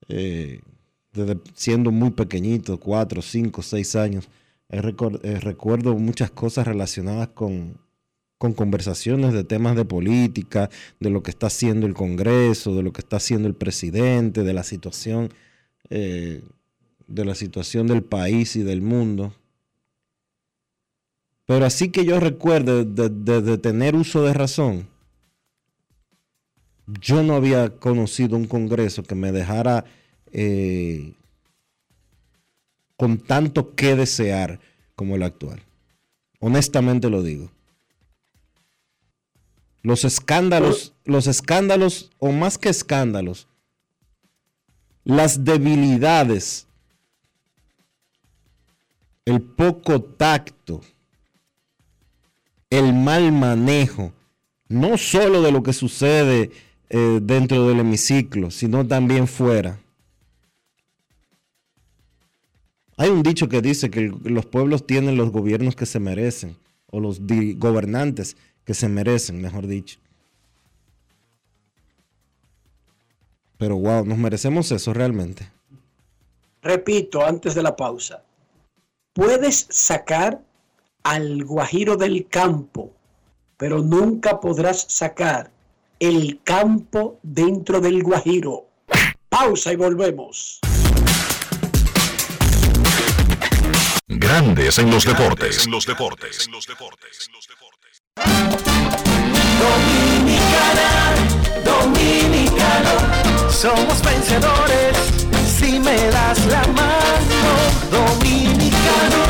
eh, desde siendo muy pequeñito, cuatro, cinco, seis años, eh, recuerdo muchas cosas relacionadas con, con conversaciones de temas de política, de lo que está haciendo el Congreso, de lo que está haciendo el presidente, de la situación, eh, de la situación del país y del mundo. Pero así que yo recuerde de, de- de tener uso de razón, yo no había conocido un Congreso que me dejara eh, con tanto que desear como el actual. Honestamente lo digo. Los escándalos, los escándalos, o más que escándalos, las debilidades, el poco tacto, el mal manejo, no solo de lo que sucede eh, dentro del hemiciclo, sino también fuera. Hay un dicho que dice que los pueblos tienen los gobiernos que se merecen, o los gobernantes que se merecen, mejor dicho. Pero wow, nos merecemos eso realmente. Repito, antes de la pausa. Puedes sacar al guajiro del campo, pero nunca podrás sacar el campo dentro del Guajiro. Pausa y volvemos. Grandes en los deportes. En los deportes. Dominicana, dominicano, somos vencedores si me das la mano. Dominicano,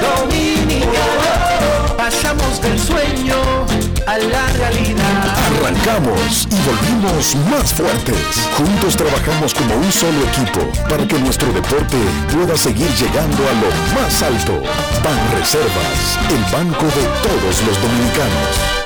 dominicano, pasamos del sueño a la realidad. Arrancamos y volvimos más fuertes. Juntos trabajamos como un solo equipo para que nuestro deporte pueda seguir llegando a lo más alto. Ban Reservas, el banco de todos los dominicanos.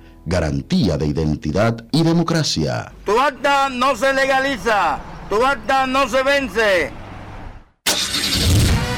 Garantía de identidad y democracia. Tu acta no se legaliza, tu acta no se vence.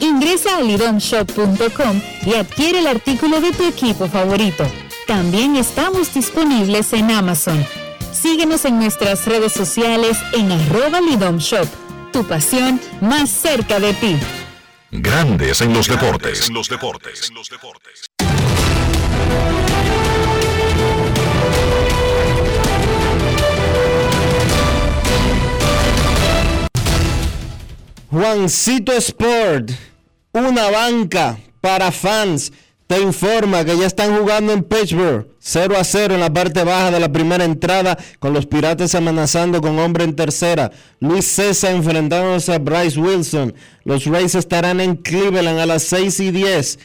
Ingresa a lidomshop.com y adquiere el artículo de tu equipo favorito. También estamos disponibles en Amazon. Síguenos en nuestras redes sociales en arroba lidomshop. Tu pasión más cerca de ti. Grandes en los deportes. En los deportes. Juancito Sport, una banca para fans, te informa que ya están jugando en Pittsburgh 0 a 0 en la parte baja de la primera entrada, con los Pirates amenazando con hombre en tercera. Luis César enfrentándose a Bryce Wilson. Los Rays estarán en Cleveland a las 6 y 10.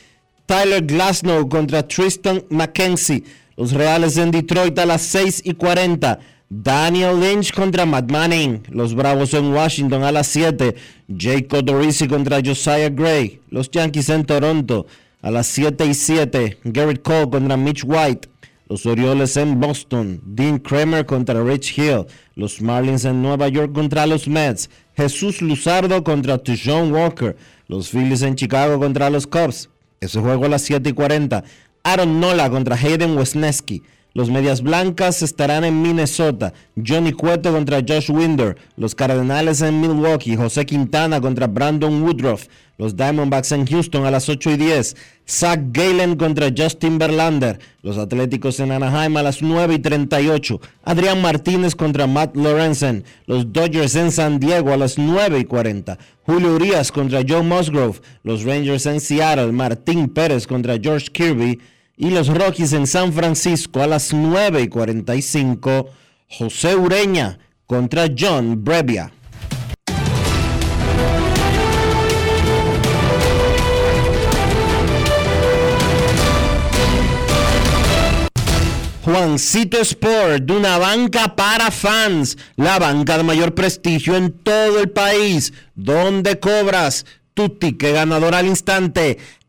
Tyler Glasnow contra Tristan McKenzie. Los Reales en Detroit a las 6 y 40. Daniel Lynch contra Matt Manning. Los Bravos en Washington a las 7. Jake Odorizzi contra Josiah Gray. Los Yankees en Toronto a las 7 y 7. Garrett Cole contra Mitch White. Los Orioles en Boston. Dean Kramer contra Rich Hill. Los Marlins en Nueva York contra los Mets. Jesús Luzardo contra John Walker. Los Phillies en Chicago contra los Cubs. Ese juego a las 7 y 40. Aaron Nola contra Hayden Wesneski. Los Medias Blancas estarán en Minnesota. Johnny Cueto contra Josh Winder. Los Cardenales en Milwaukee. José Quintana contra Brandon Woodruff. Los Diamondbacks en Houston a las 8 y 10. Zach Galen contra Justin Verlander. Los Atléticos en Anaheim a las 9 y 38. Adrián Martínez contra Matt Lorenzen. Los Dodgers en San Diego a las 9 y 40. Julio Urias contra Joe Musgrove. Los Rangers en Seattle. Martín Pérez contra George Kirby. Y los Rockies en San Francisco a las 9 y 45. José Ureña contra John Brevia. Juancito Sport, de una banca para fans, la banca de mayor prestigio en todo el país, donde cobras tu ticket ganador al instante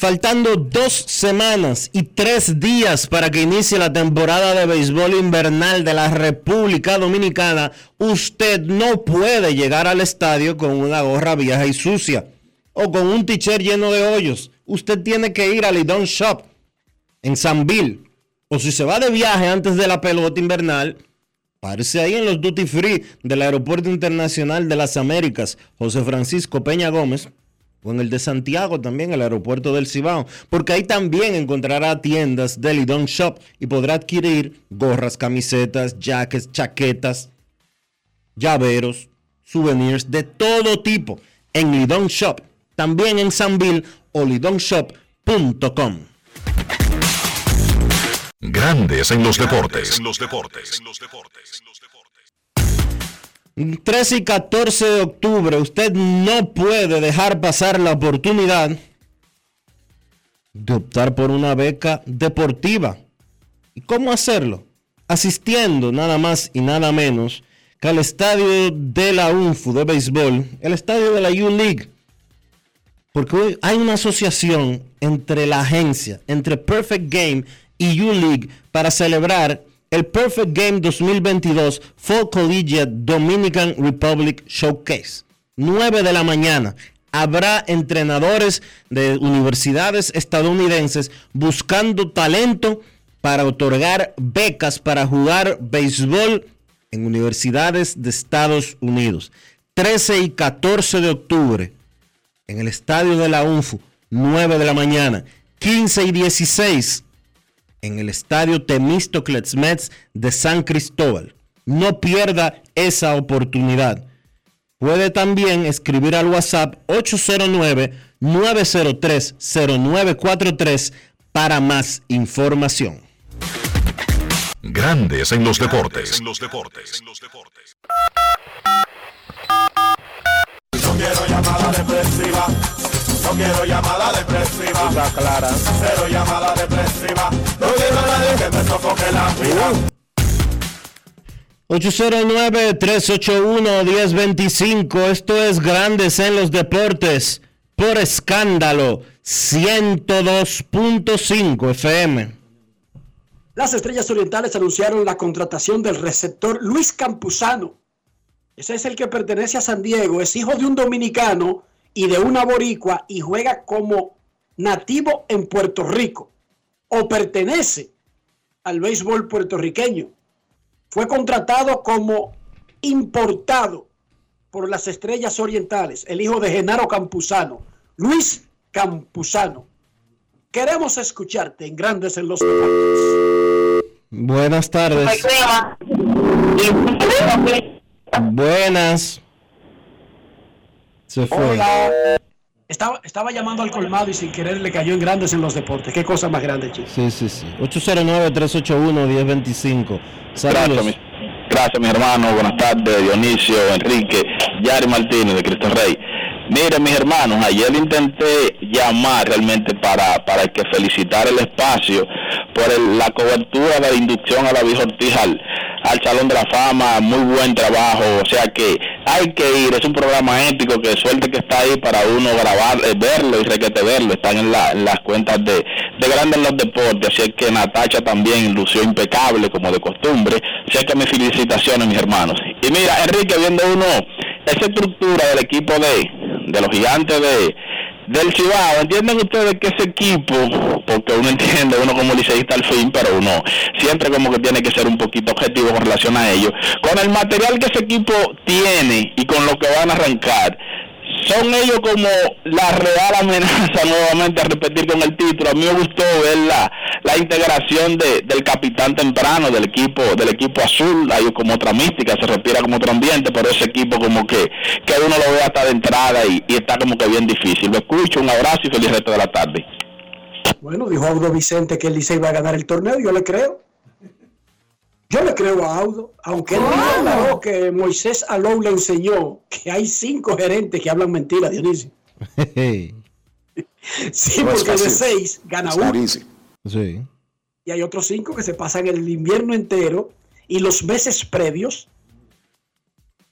Faltando dos semanas y tres días para que inicie la temporada de béisbol invernal de la República Dominicana, usted no puede llegar al estadio con una gorra vieja y sucia o con un t-shirt lleno de hoyos. Usted tiene que ir al Lidón Shop en Sanville. O si se va de viaje antes de la pelota invernal, Párese ahí en los duty free del Aeropuerto Internacional de las Américas, José Francisco Peña Gómez, o en el de Santiago también, el aeropuerto del Cibao, porque ahí también encontrará tiendas de Lidón Shop y podrá adquirir gorras, camisetas, jackets, chaquetas, llaveros, souvenirs de todo tipo en Lidón Shop, también en Sanville o lidonshop.com. Grandes en los deportes. 13 y 14 de octubre, usted no puede dejar pasar la oportunidad de optar por una beca deportiva. ¿Y cómo hacerlo? Asistiendo nada más y nada menos que al estadio de la UNFU de béisbol, el estadio de la U-League. Porque hoy hay una asociación entre la agencia, entre Perfect Game y U-League para celebrar el Perfect Game 2022 Fall Collegiate Dominican Republic Showcase. 9 de la mañana. Habrá entrenadores de universidades estadounidenses buscando talento para otorgar becas para jugar béisbol en universidades de Estados Unidos. 13 y 14 de octubre en el estadio de la UNFU, 9 de la mañana. 15 y 16 en el estadio Temístocles Mets de San Cristóbal. No pierda esa oportunidad. Puede también escribir al WhatsApp 809-903-0943 para más información. Grandes en los deportes. No quiero llamada depresiva. No quiero llamada depresiva. Está clara. Cero llamada depresiva. No quiero a nadie que me sofoque la vida. 809-381-1025. Esto es Grandes en los Deportes. Por escándalo. 102.5 FM. Las Estrellas Orientales anunciaron la contratación del receptor Luis Campuzano. Ese es el que pertenece a San Diego, es hijo de un dominicano y de una boricua y juega como nativo en Puerto Rico o pertenece al béisbol puertorriqueño. Fue contratado como importado por las Estrellas Orientales, el hijo de Genaro Campuzano, Luis Campuzano. Queremos escucharte en Grandes en los Deportes. Buenas tardes. Buenas. Se fue. Estaba, estaba llamando al colmado y sin querer le cayó en Grandes en los Deportes. Qué cosa más grande, chicos. Sí, sí, sí. 809-381-1025. Saludos. Gracias, mi, gracias, mi hermano. Buenas tardes, Dionisio, Enrique, Yari Martínez de Cristo Rey. Miren, mis hermanos, ayer intenté llamar realmente para, para que felicitar el espacio por el- la cobertura de la inducción a la vieja Ortiz al, al Salón de la Fama. Muy buen trabajo. O sea que hay que ir, es un programa épico que suerte que está ahí para uno grabar, eh, verlo y requete verlo, están en, la- en las cuentas de, de Grandes los Deportes, así es que Natacha también lució impecable como de costumbre, así es que mis felicitaciones mis hermanos. Y mira, Enrique, viendo uno esa estructura del equipo de, de los gigantes de del Cibao, ¿entienden ustedes que ese equipo, porque uno entiende, uno como liceísta al fin, pero uno siempre como que tiene que ser un poquito objetivo con relación a ello, con el material que ese equipo tiene y con lo que van a arrancar, son ellos como la real amenaza (laughs) nuevamente a repetir con el título. A mí me gustó ver la, la integración de, del capitán temprano del equipo del equipo azul. Hay como otra mística, se respira como otro ambiente, pero ese equipo como que, que uno lo ve hasta de entrada y, está como que bien difícil. Lo escucho, un abrazo y feliz resto de la tarde. Bueno, dijo Audo Vicente que el Licey va a ganar el torneo, yo le creo. Yo le creo a Audo, aunque él no aclaró que Moisés Alou le enseñó que hay cinco gerentes que hablan mentira, Dionisio. (laughs) Sí, No porque de seis gana uno. Sí. Y hay otros cinco que se pasan el invierno entero y los meses previos.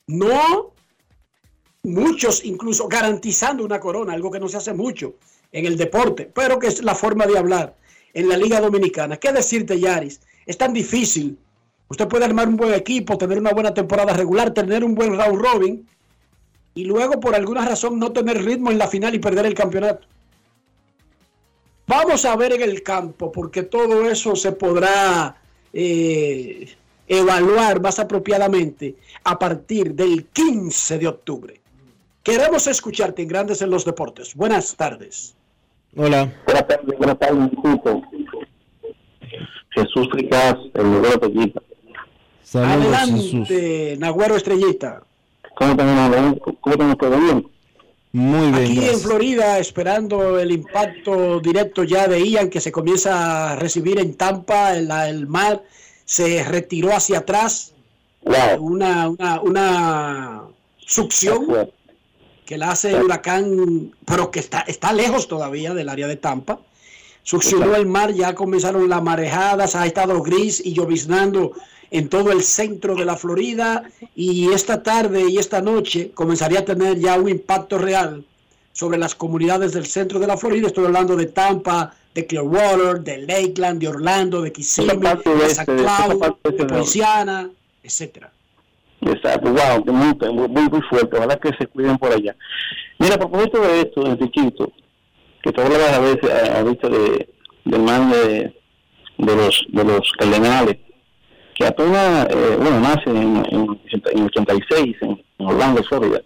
No muchos incluso garantizando una corona, algo que no se hace mucho en el deporte, pero que es la forma de hablar en la Liga Dominicana. ¿Qué decirte, Yaris? Es tan difícil. Usted puede armar un buen equipo, tener una buena temporada regular, tener un buen round robin y luego por alguna razón no tener ritmo en la final y perder el campeonato. Vamos a ver en el campo, porque todo eso se podrá eh, evaluar más apropiadamente a partir del 15 de octubre. Queremos escucharte en Grandes en los Deportes. Buenas tardes. Hola. Buenas tardes, buenas tardes. Jesús Ricaz, el número Pequita. Saludos, Jesús. Adelante, Nagüero Estrellita. ¿Cómo tenemos todo bien? Muy bien. Aquí en. Florida, esperando el impacto directo ya de Ian que se comienza a recibir en Tampa, el, el mar se retiró hacia atrás, una, una, una succión que la hace el huracán, pero que está, está lejos todavía del área de Tampa. Succionó el mar, ya comenzaron las marejadas, ha estado gris y lloviznando en todo el centro de la Florida y esta tarde y esta noche comenzaría a tener ya un impacto real sobre las comunidades del centro de la Florida. Estoy hablando de Tampa, de Clearwater, de Lakeland, de Orlando, de Kissimmee, de oeste de de- Poinciana, etcétera. Exacto, wow, que muy, muy, muy, fuerte, ojalá que se cuiden por allá. Mira, a propósito de esto, Enriquito, que tú hablabas a veces, a, a veces de, del mal de, de los de los cardenales, que apenas, eh, bueno, nace en, en, en 86 en, en Orlando, Florida,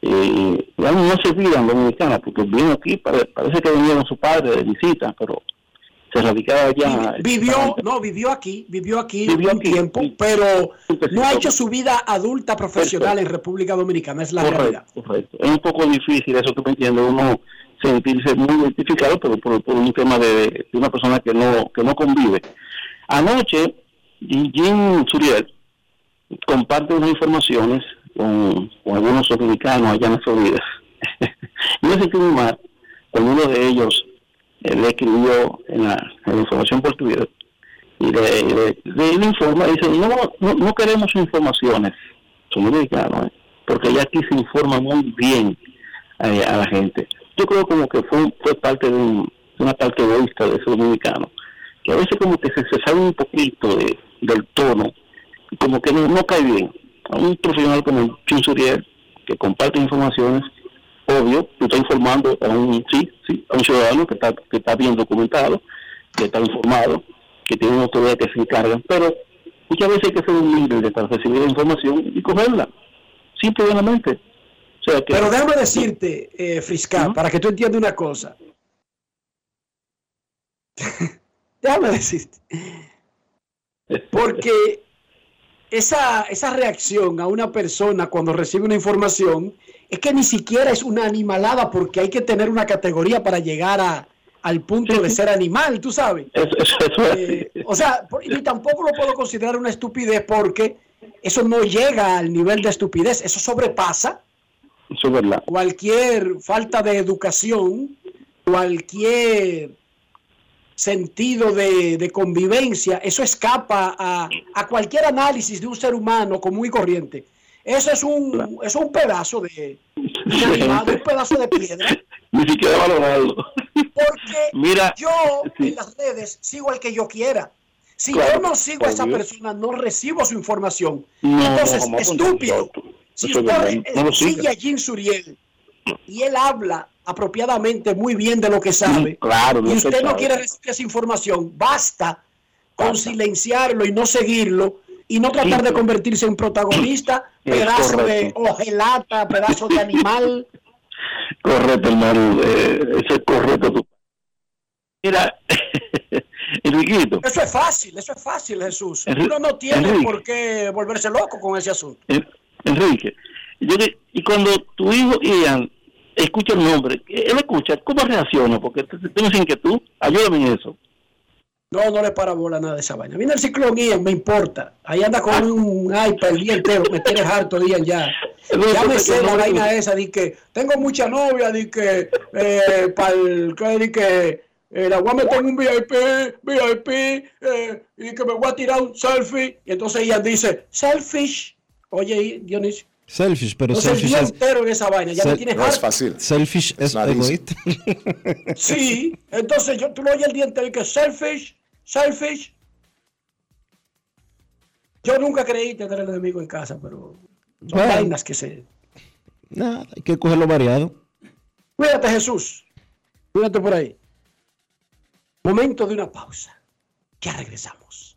y ya no se olvidan dominicana, porque vino aquí, pare- parece que venía con su padre de visita, pero se radicaba allá. Vivió, no, vivió aquí, vivió aquí Vivió un aquí, tiempo, sí. pero no ha hecho su vida adulta profesional en República Dominicana, es la realidad. Correcto. Es un poco difícil eso, tú me entiendes, uno sentirse muy identificado, pero por, por un tema de, de una persona que no que no convive. Anoche, Jim Suriel comparte unas informaciones con, con algunos dominicanos allá en la Florida. (laughs) y muy mal cuando uno de ellos eh, le escribió en la, información por Twitter y le, le, le- informa, dice, no, no, no queremos informaciones, dominicanos, ¿eh? porque ya aquí se informa muy bien eh, a la gente. Yo creo como que fue, fue parte de, un- una parte egoísta de ese dominicano, que a veces como que se sabe un poquito de, del tono, como que no, no cae bien. A un profesional como Chun Suriel, que comparte informaciones, obvio, tú estás informando a un, sí, sí, a un ciudadano que está, que está bien documentado, que está informado, que tiene una autoridad que se encarga, pero muchas veces hay que ser humilde para recibir la información y cogerla, simple y llanamente. O sea que, Pero déjame decirte, eh, Frisca, para que tú entiendas una cosa. (laughs) déjame decirte. Porque esa, esa reacción a una persona cuando recibe una información es que ni siquiera es una animalada porque hay que tener una categoría para llegar a, al punto de ser animal, tú sabes. Eso, eso, eso es Eh, o sea, ni tampoco lo puedo considerar una estupidez porque eso no llega al nivel de estupidez, eso sobrepasa cualquier falta de educación, cualquier sentido de, de convivencia, eso escapa a, a cualquier análisis de un ser humano común y corriente. Eso es un, es un pedazo de inanimado, un pedazo de piedra. (laughs) Ni siquiera valorarlo. Porque (laughs) Mira, yo en las redes sigo al que yo quiera. Si Claro, yo no sigo a esa persona, no recibo su información. No, Entonces, estúpido. Si Eso usted lo sigue a Jim Suriel y él habla apropiadamente muy bien de lo que sabe, claro, y usted no sabe. quiere recibir esa información, basta con silenciarlo y no seguirlo y no tratar de convertirse en protagonista, pedazo de ojelata, pedazo de animal. (laughs) Correcto, hermano. eh, eso es correcto. Mira, (laughs) Enriquito, Eso es fácil, eso es fácil, Jesús. Uno no tiene Enrique. por qué volverse loco con ese asunto. En- Enrique, yo y cuando tu hijo Ian escucha el nombre, él escucha, ¿cómo reacciona? Porque tengo esa inquietud, ayúdame en eso. No, no le para bola nada de esa vaina. Viene el ciclón Ian, me importa. Ahí anda con un iPad el día entero, me tienes harto Ian ya. Ya me sé la vaina esa, de que tengo mucha novia, de que eh, pa'l- que, de que eh, la voy a meter en un VIP, VIP, eh, y que me voy a tirar un selfie. Y entonces Ian dice, selfish. Oye, Dionisio, Selfish, pero selfish día es, entero en esa vaina, ya me tienes No harto. es fácil. selfish es Nariz. egoísta. (laughs) Sí, entonces yo, tú lo oyes el día entero y que selfish, selfish. Yo nunca creí tener el enemigo en casa, pero son Bueno. vainas que se... Nada, hay que cogerlo variado. Cuídate Jesús, cuídate por ahí. Momento de una pausa. Ya regresamos.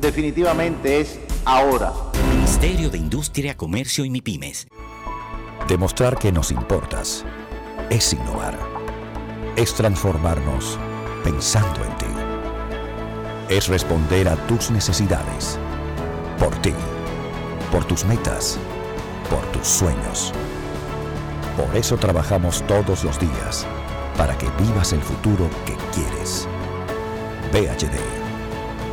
definitivamente es ahora. Ministerio de Industria, Comercio y MIPIMES. Demostrar que nos importas es innovar. Es transformarnos pensando en ti. Es responder a tus necesidades. Por ti. Por tus metas. Por tus sueños. Por eso trabajamos todos los días. Para que vivas el futuro que quieres. VHD.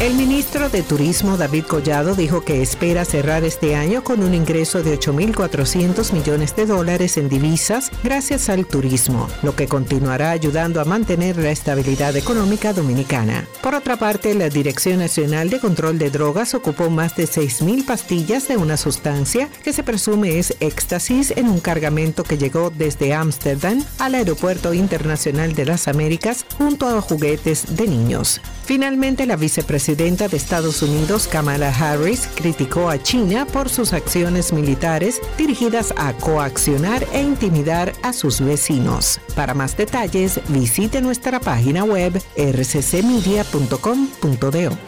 El ministro de Turismo David Collado dijo que espera cerrar este año con un ingreso de 8.400 millones de dólares en divisas gracias al turismo, lo que continuará ayudando a mantener la estabilidad económica dominicana. Por otra parte, la Dirección Nacional de Control de Drogas ocupó más de 6.000 pastillas de una sustancia que se presume es éxtasis en un cargamento que llegó desde Ámsterdam al Aeropuerto Internacional de las Américas junto a juguetes de niños. Finalmente, la vicepresidenta de Estados Unidos, Kamala Harris, criticó a China por sus acciones militares dirigidas a coaccionar e intimidar a sus vecinos. Para más detalles, visite nuestra página web rccmedia.com.do.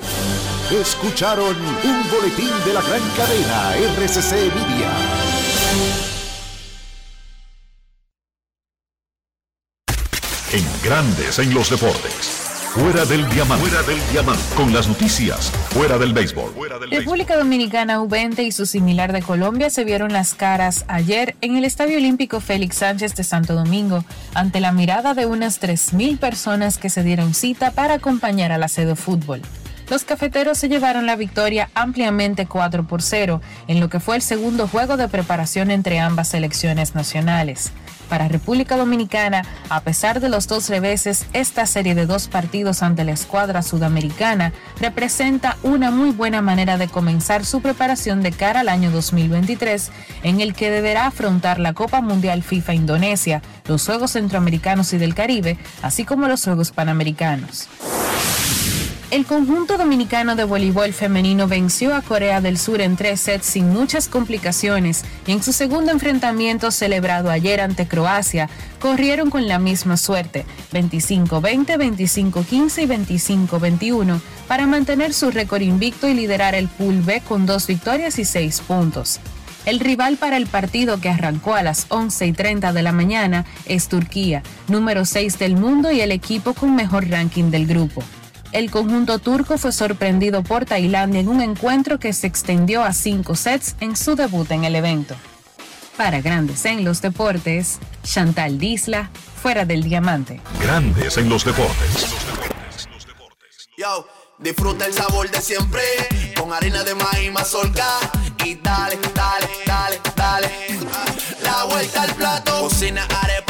Escucharon un boletín de la gran cadena RCC Media. En Grandes en los deportes. Fuera del diamante. Fuera del diamante. Con las noticias. Fuera del béisbol. República Dominicana U20 y su similar de Colombia se vieron las caras ayer en el Estadio Olímpico Félix Sánchez de Santo Domingo ante la mirada de unas 3.000 personas que se dieron cita para acompañar a la Cedo Fútbol. los cafeteros se llevaron la victoria ampliamente 4 por 0 en lo que fue el segundo juego de preparación entre ambas selecciones nacionales. Para República Dominicana, a pesar de los dos reveses, esta serie de dos partidos ante la escuadra sudamericana representa una muy buena manera de comenzar su preparación de cara al año 2023, en el que deberá afrontar la Copa Mundial FIFA Indonesia, los Juegos Centroamericanos y del Caribe, así como los Juegos Panamericanos. El conjunto dominicano de voleibol femenino venció a Corea del Sur en tres sets sin muchas complicaciones y en su segundo enfrentamiento celebrado ayer ante Croacia corrieron con la misma suerte, 25-20, 25-15 y 25-21, para mantener su récord invicto y liderar el Pool B con dos victorias y seis puntos. El rival para el partido que arrancó a las 11 y 30 de la mañana es Turquía, número 6 del mundo y el equipo con mejor ranking del grupo. El conjunto turco fue sorprendido por Tailandia en un encuentro que se extendió a cinco sets en su debut en el evento. Para Grandes en los Deportes, Chantal Disla, fuera del diamante. Grandes en los deportes. Yo, disfruta el sabor de siempre con harina de maíz mazorca y dale, dale, dale, dale. La vuelta al plato, cocina arepa,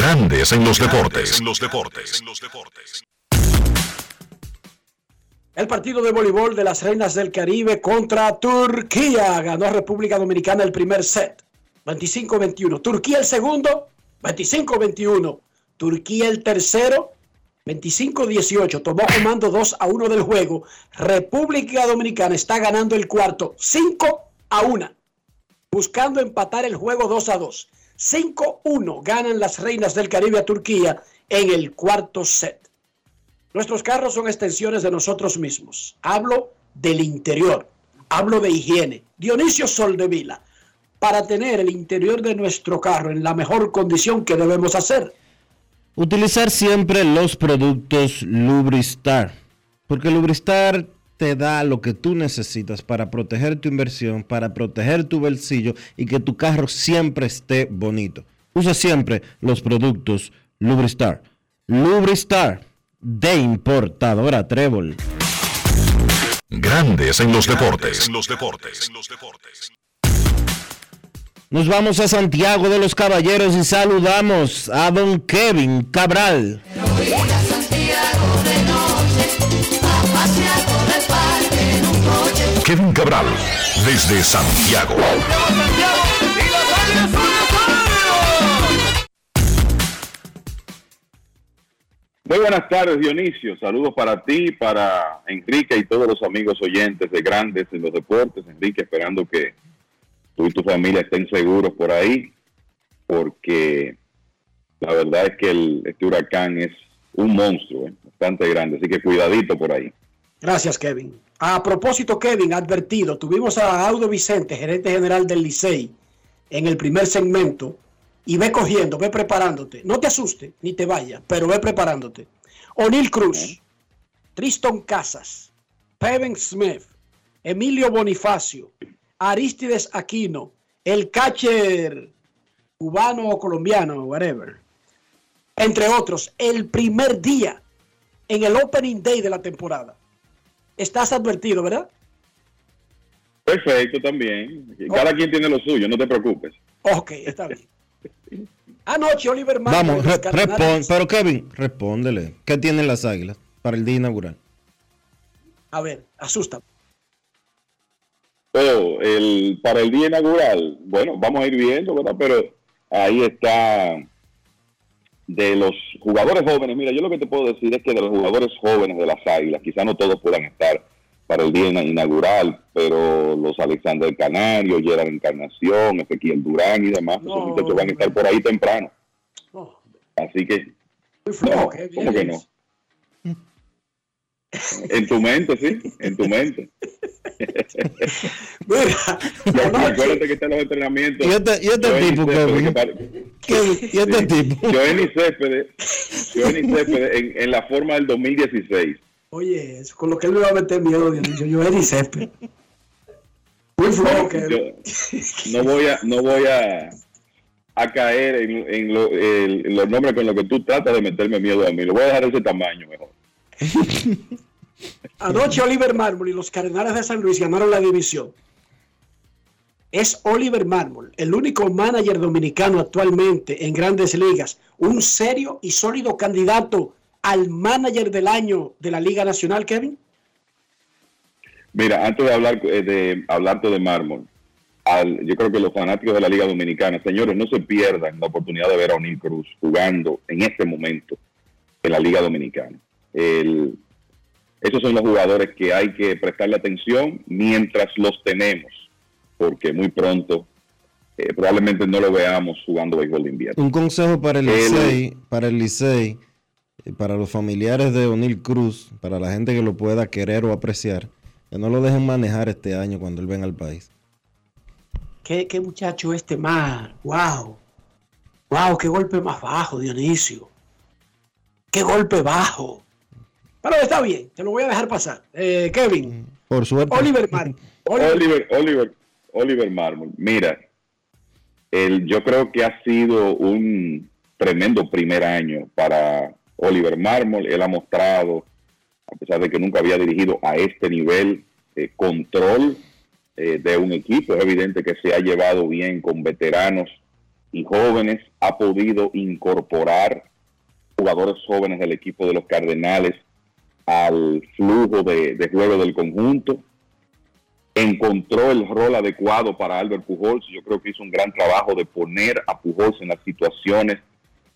Grandes en los deportes. los deportes. El partido de voleibol de las Reinas del Caribe contra Turquía. Ganó a República Dominicana el primer set, 25-21. Turquía el segundo, 25-21. Turquía el tercero, 25-18. Tomó comando 2 a 1 del juego. República Dominicana está ganando el cuarto, 5 a 1. Buscando empatar el juego 2 a 2. 5-1 ganan las Reinas del Caribe a Turquía en el cuarto set. Nuestros carros son extensiones de nosotros mismos. Hablo del interior, hablo de higiene. Dionisio Soldevila, para tener el interior de nuestro carro en la mejor condición que debemos hacer. Utilizar siempre los productos Lubristar, porque Lubristar te da lo que tú necesitas para proteger tu inversión, para proteger tu bolsillo y que tu carro siempre esté bonito. Usa siempre los productos Lubristar. Lubristar de importadora Trébol. Grandes en los deportes. los deportes. Nos vamos a Santiago de los Caballeros y saludamos a don Kevin Cabral. Kevin Cabral, desde Santiago. Muy buenas tardes, Dionisio. Saludos para ti, para Enrique y todos los amigos oyentes de Grandes en los Deportes. Enrique, esperando que tú y tu familia estén seguros por ahí, porque la verdad es que este huracán es un monstruo, ¿eh? bastante grande, así que cuidadito por ahí. Gracias, Kevin. A propósito, Kevin, advertido, tuvimos a Audo Vicente, gerente general del Licey, en el primer segmento, y ve cogiendo, ve preparándote. No te asuste, ni te vayas, pero ve preparándote. O'Neill Cruz, Triston Casas, Peven Smith, Emilio Bonifacio, Aristides Aquino, el catcher cubano o colombiano, whatever, entre otros, el primer día en el opening day de la temporada. Estás advertido, ¿verdad? Perfecto, también. Cada quien tiene lo suyo, no te preocupes. Ok, está bien. Anoche Oliver Marmol Vamos, re- Cardenales- respon- pero Kevin. Respóndele. ¿Qué tienen las águilas para el día inaugural? A ver, asusta. Pero el, para el día inaugural, bueno, vamos a ir viendo, ¿verdad? Pero ahí está de los jugadores jóvenes. Mira, yo lo que te puedo decir es que de los jugadores jóvenes de las Águilas, quizá no todos puedan estar para el día inaugural, pero los Alexander Canario, Gerard Encarnación, Ezequiel Durán y demás, esos muchachos van a estar por ahí temprano. Así que, no, ¿cómo que no? En tu mente, sí, en tu mente. Mira, acuérdate que están los entrenamientos. ¿Y este, y este Johnny tipo, Céspedes, Kevin? que pare- ¿Qué- ¿Y este Sí. tipo? Johnny Céspedes, Johnny Céspedes en, en la forma del 2016. Oye, eso, con lo que él me va a meter miedo, Dionisio. Yo Eddie Césped. Muy flojo que Yo no voy a, no voy a, a caer en, en lo- en los nombres con los que tú tratas de meterme miedo a mí. Lo voy a dejar de ese tamaño mejor. (laughs) Anoche Oliver Mármol y los Cardenales de San Luis ganaron la división. Es Oliver Mármol, el único manager dominicano actualmente en grandes ligas, un serio y sólido candidato al manager del año de la Liga Nacional, Kevin. Mira, antes de hablar eh, de hablarte de mármol, yo creo que los fanáticos de la Liga Dominicana, señores, no se pierdan la oportunidad de ver a O'Neill Cruz jugando en este momento en la Liga Dominicana. El- esos son los jugadores que hay que prestarle atención mientras los tenemos, porque muy pronto eh, probablemente no lo veamos jugando béisbol de invierno. Un consejo para el El- Licey, para el Licey, eh, para los familiares de O'Neill Cruz, para la gente que lo pueda querer o apreciar, que no lo dejen manejar este año cuando él venga al país. ¿Qué, qué muchacho este más? ¡Wow! ¡Wow! ¡Qué golpe más bajo, Dionisio! ¡Qué golpe bajo! Pero está bien, te lo voy a dejar pasar. Eh, Kevin, Por suerte. Oliver Mármol. (laughs) Oliver, Oliver, Oliver Marmol. Mira, el, yo creo que ha sido un tremendo primer año para Oliver Marmol. Él ha mostrado, a pesar de que nunca había dirigido a este nivel, eh, control eh, de un equipo. Es evidente que se ha llevado bien con veteranos y jóvenes. Ha podido incorporar jugadores jóvenes del equipo de los Cardenales al flujo de, juego del conjunto encontró el rol adecuado para Albert Pujols. Yo creo que hizo un gran trabajo de poner a Pujols en las situaciones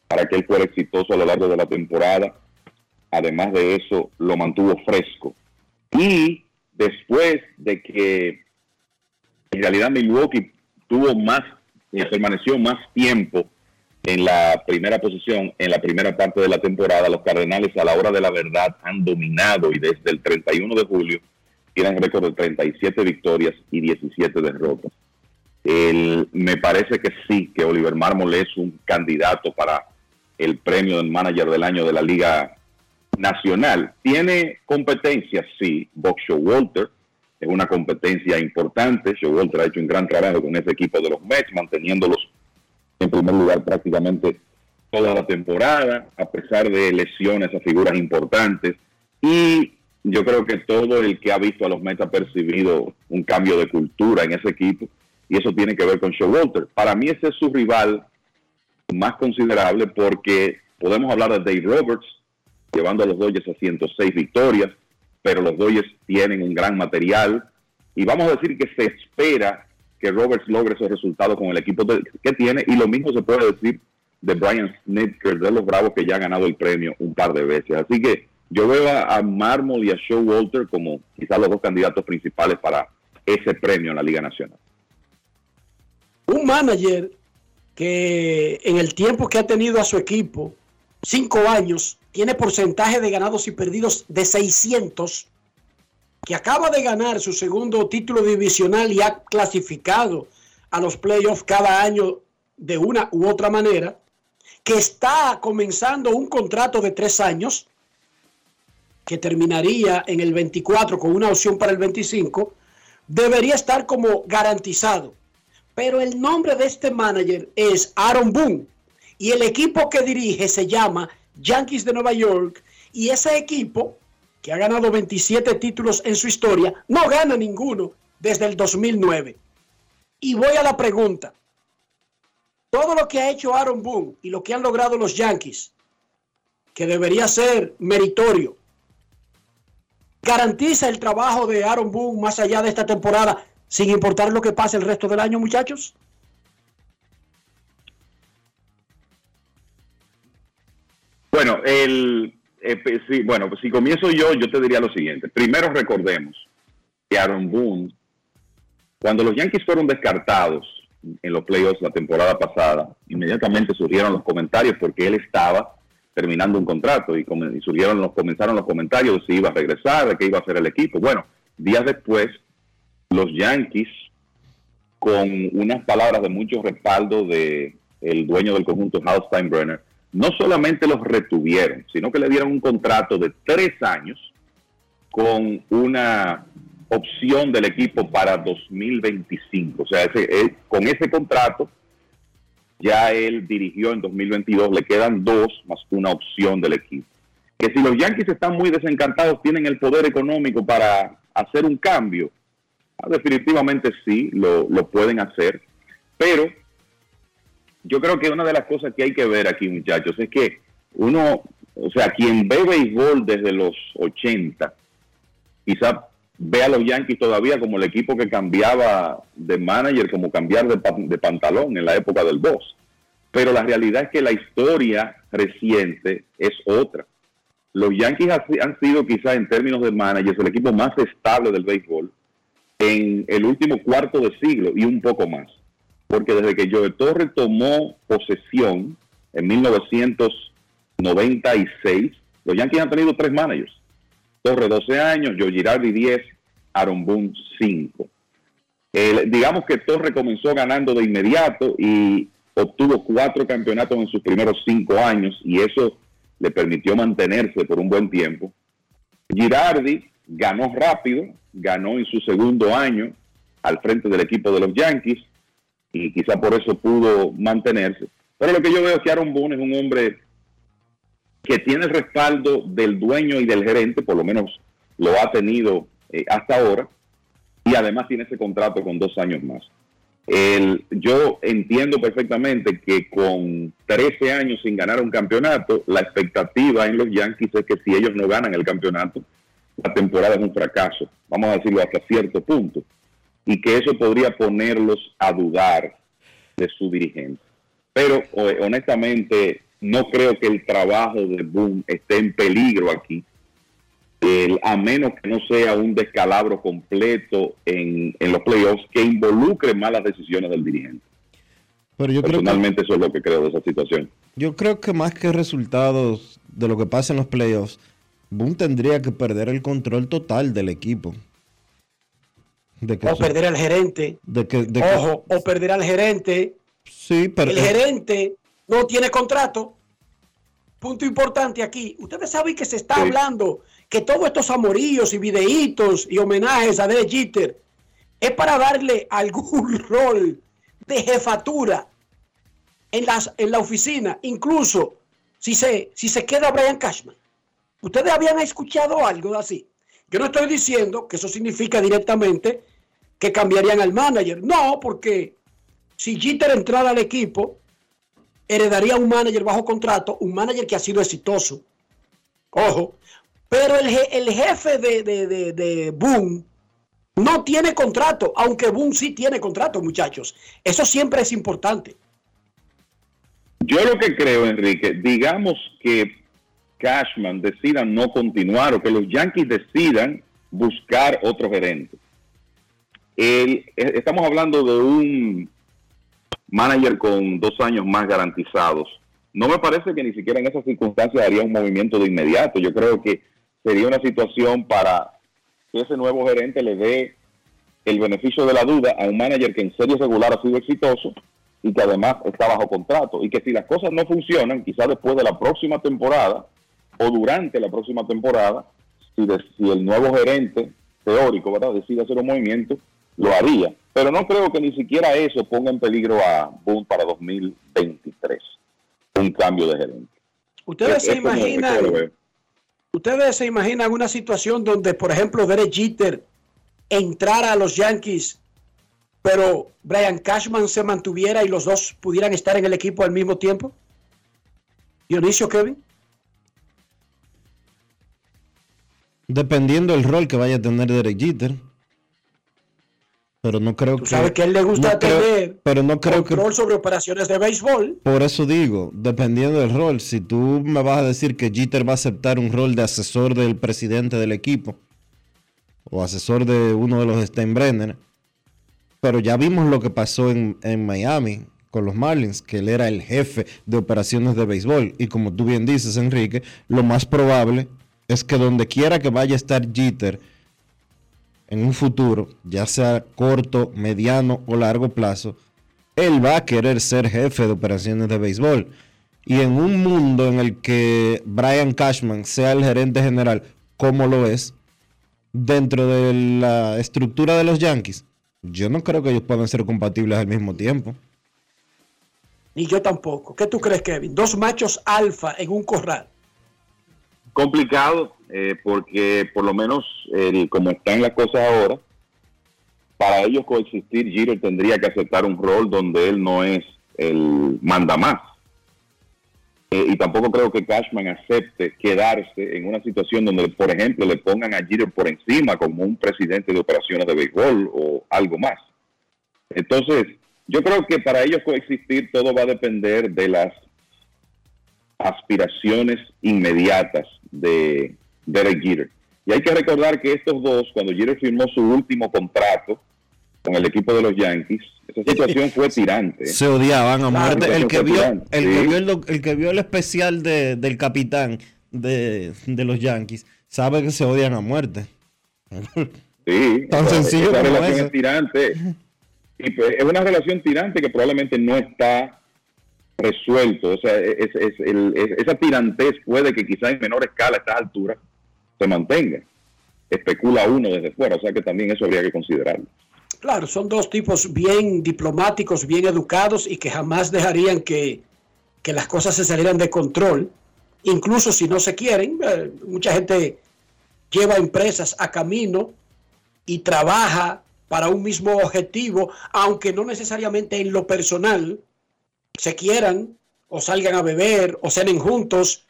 para que él fuera exitoso a lo largo de la temporada. Además de eso, lo mantuvo fresco. Y después de que en realidad Milwaukee tuvo más, eh, permaneció más tiempo en la primera posición, en la primera parte de la temporada, los Cardenales a la hora de la verdad han dominado y desde el 31 de julio tienen récord de 37 victorias y 17 derrotas. El- me parece que sí, que Oliver Mármol es un candidato para el premio del manager del año de la Liga Nacional. ¿Tiene competencia? Sí. Bob Walter es una competencia importante. Walter ha hecho un gran trabajo con ese equipo de los Mets, manteniéndolos en primer lugar prácticamente toda la temporada, a pesar de lesiones a figuras importantes. Y yo creo que todo el que ha visto a los Mets ha percibido un cambio de cultura en ese equipo y eso tiene que ver con Walter. Para mí ese es su rival más considerable porque podemos hablar de Dave Roberts llevando a los Dodgers a 106 victorias, pero los Dodgers tienen un gran material y vamos a decir que se espera que Roberts logre esos resultados con el equipo que tiene y lo mismo se puede decir de Brian Snitker de los Bravos que ya ha ganado el premio un par de veces. Así que yo veo a, a Marmol y a Showalter como quizás los dos candidatos principales para ese premio en la Liga Nacional. un manager que en el tiempo que ha tenido a su equipo, cinco años, tiene porcentaje de ganados y perdidos de 600, que acaba de ganar su segundo título divisional y ha clasificado a los playoffs cada año de una u otra manera, que está comenzando un contrato de tres años, que terminaría en el 24 con una opción para el 25, debería estar como garantizado. Pero el nombre de este manager es Aaron Boone y el equipo que dirige se llama Yankees de Nueva York y ese equipo que ha ganado 27 títulos en su historia no gana ninguno desde el 2009. Y voy a la pregunta. Todo lo que ha hecho Aaron Boone y lo que han logrado los Yankees, que debería ser meritorio, garantiza el trabajo de Aaron Boone más allá de esta temporada, sin importar lo que pase el resto del año, muchachos? Bueno, el, eh, pues, bueno, pues si comienzo yo, yo te diría lo siguiente. Primero recordemos que Aaron Boone, cuando los Yankees fueron descartados en los playoffs la temporada pasada, inmediatamente surgieron los comentarios porque él estaba terminando un contrato y, y surgieron los, comenzaron los comentarios de si iba a regresar, de qué iba a hacer el equipo. Bueno, días después, los Yankees, con unas palabras de mucho respaldo de el dueño del conjunto, Hal Steinbrenner, no solamente los retuvieron, sino que le dieron un contrato de tres años con una opción del equipo para 2025. O sea, ese- con ese contrato ya él dirigió en 2022, le quedan dos más una opción del equipo. Que si los Yankees están muy desencantados, tienen el poder económico para hacer un cambio. Ah, definitivamente sí, lo, lo pueden hacer, pero yo creo que una de las cosas que hay que ver aquí, muchachos, es que uno, o sea, quien ve béisbol desde los 80, quizá ve a los Yankees todavía como el equipo que cambiaba de manager, como cambiar de, de pantalón en la época del boss. Pero la realidad es que la historia reciente es otra. Los Yankees ha- han sido quizá en términos de managers el equipo más estable del béisbol en el último cuarto de siglo y un poco más. Porque desde que Joe Torre tomó posesión en 1996, los Yankees han tenido tres managers. Torre 12 años, Joe Girardi 10, Aaron Boone 5. El- digamos que Torre comenzó ganando de inmediato y obtuvo cuatro campeonatos en sus primeros cinco años y eso le permitió mantenerse por un buen tiempo. Girardi ganó rápido, ganó en su segundo año al frente del equipo de los Yankees y quizá por eso pudo mantenerse. Pero lo que yo veo es que Aaron Boone es un hombre que tiene el respaldo del dueño y del gerente, por lo menos lo ha tenido eh, hasta ahora, y además tiene ese contrato con dos años más. El- yo entiendo perfectamente que con 13 años sin ganar un campeonato, la expectativa en los Yankees es que si ellos no ganan el campeonato, la temporada es un fracaso, vamos a decirlo hasta cierto punto, y que eso podría ponerlos a dudar de su dirigente. Pero o- honestamente no creo que el trabajo de Boone esté en peligro aquí, el- a menos que no sea un descalabro completo en, en los playoffs que involucre malas decisiones del dirigente. Pero yo creo que Personalmente eso es lo que creo de esa situación. Yo creo que más que resultados de lo que pasa en los playoffs, Boone tendría que perder el control total del equipo. De que O perder al gerente. de que- de que- Ojo, o perder al gerente. sí, pero El gerente no tiene contrato. Punto importante aquí. Ustedes saben que se está hablando que todos estos amoríos y videitos y homenajes a Derek Jeter es para darle algún (laughs) rol de jefatura en, las, en la oficina, incluso si se, si se queda Brian Cashman. ¿Ustedes habían escuchado algo así? Yo no estoy diciendo que eso significa directamente que cambiarían al manager. No, porque si Jeter entrara al equipo, heredaría un manager bajo contrato, un manager que ha sido exitoso. Ojo. Pero el, el jefe de, de, de, de Boone no tiene contrato, aunque Boone sí tiene contrato, muchachos. Eso siempre es importante. Yo lo que creo, Enrique, digamos que Cashman decida no continuar o que los Yankees decidan buscar otro gerente. Eh, estamos hablando de un manager con dos años más garantizados. No me parece que ni siquiera en esas circunstancias haría un movimiento de inmediato. Yo creo que sería una situación para que ese nuevo gerente le dé el beneficio de la duda a un manager que en serie regular ha sido exitoso y que además está bajo contrato. Y que si las cosas no funcionan, quizás después de la próxima temporada o durante la próxima temporada, si, de- si el nuevo gerente teórico ¿verdad? decide hacer un movimiento, lo haría. Pero no creo que ni siquiera eso ponga en peligro a Boone para 2023, un cambio de gerente. Ustedes Es- se imaginan, ustedes se imaginan una situación donde, por ejemplo, Derek Jeter entrara a los Yankees, pero Brian Cashman se mantuviera y los dos pudieran estar en el equipo al mismo tiempo. Dionisio Kevin. Dependiendo del rol que vaya a tener Derek Jeter. Pero no creo Tú que. sabes que a él le gusta no creo- tener pero no creo que. control sobre operaciones de béisbol. Por eso digo, dependiendo del rol, si tú me vas a decir que Jeter va a aceptar un rol de asesor del presidente del equipo o asesor de uno de los Steinbrenner, pero ya vimos lo que pasó en, en Miami con los Marlins, que él era el jefe de operaciones de béisbol y como tú bien dices, Enrique, lo más probable es que donde quiera que vaya a estar Jeter en un futuro, ya sea corto, mediano o largo plazo, él va a querer ser jefe de operaciones de béisbol. Y en un mundo en el que Brian Cashman sea el gerente general, como lo es, dentro de la estructura de los Yankees, yo no creo que ellos puedan ser compatibles al mismo tiempo. Ni yo tampoco. ¿Qué tú crees, Kevin? Dos machos alfa en un corral. Complicado eh, porque por lo menos como están las cosas ahora, para ellos coexistir, Jeter tendría que aceptar un rol donde él no es el manda más. Eh, y tampoco creo que Cashman acepte quedarse en una situación donde, por ejemplo, le pongan a Jeter por encima como un presidente de operaciones de béisbol o algo más. Entonces, yo creo que para ellos coexistir todo va a depender de las aspiraciones inmediatas de Derek Jeter. Y hay que recordar que estos dos, cuando Jeter firmó su último contrato con el equipo de los Yankees, esa situación fue tirante. Se odiaban a muerte. El que vio, tirante, el que vio el, que vio el especial de- del capitán de, de los Yankees sabe que se odian a muerte. Sí, Tan sencillo esa relación es tirante. Y pues, es una relación tirante que probablemente no está resuelto. O sea, es, el- es- esa tirantez puede que quizá en menor escala a estas alturas se mantenga. Especula uno desde fuera, o sea que también eso habría que considerarlo. Claro, son dos tipos bien diplomáticos, bien educados y que jamás dejarían que, que las cosas se salieran de control, incluso si no se quieren. Eh, mucha gente lleva empresas a camino y trabaja para un mismo objetivo, aunque no necesariamente en lo personal se quieran o salgan a beber o cenen juntos.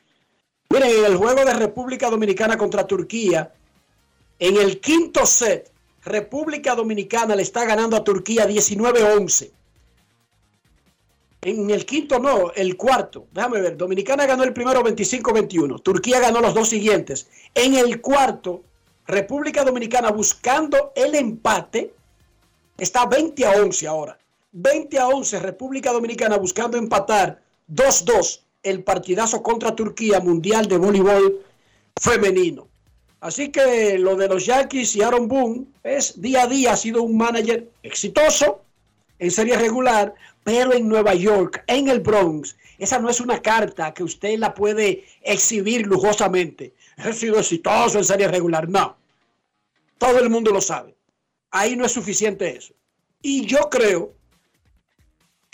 Miren, en el juego de República Dominicana contra Turquía, en el quinto set, República Dominicana le está ganando a Turquía 19-11. En el quinto no, el cuarto. Déjame ver, Dominicana ganó el primero 25-21. Turquía ganó los dos siguientes. En el cuarto, República Dominicana buscando el empate, está 20 a 11 ahora. 20 a 11, República Dominicana buscando empatar 2-2 el partidazo contra Turquía Mundial de Voleibol Femenino. Así que lo de los Yankees y Aaron Boone es día a día ha sido un manager exitoso en serie regular, pero en Nueva York, en el Bronx, esa no es una carta que usted la puede exhibir lujosamente. He sido exitoso en serie regular. No. Todo el mundo lo sabe. Ahí no es suficiente eso. Y yo creo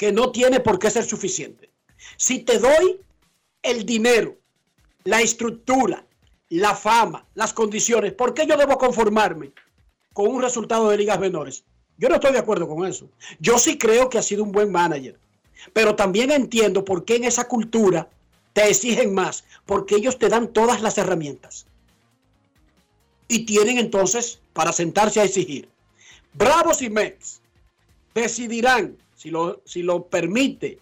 que no tiene por qué ser suficiente. Si te doy el dinero, la estructura, la fama, las condiciones, ¿por qué yo debo conformarme con un resultado de ligas menores? Yo no estoy de acuerdo con eso. Yo sí creo que ha sido un buen manager, pero también entiendo por qué en esa cultura te exigen más, porque ellos te dan todas las herramientas. Y tienen entonces para sentarse a exigir. Bravos y Mets decidirán, si lo, si lo permite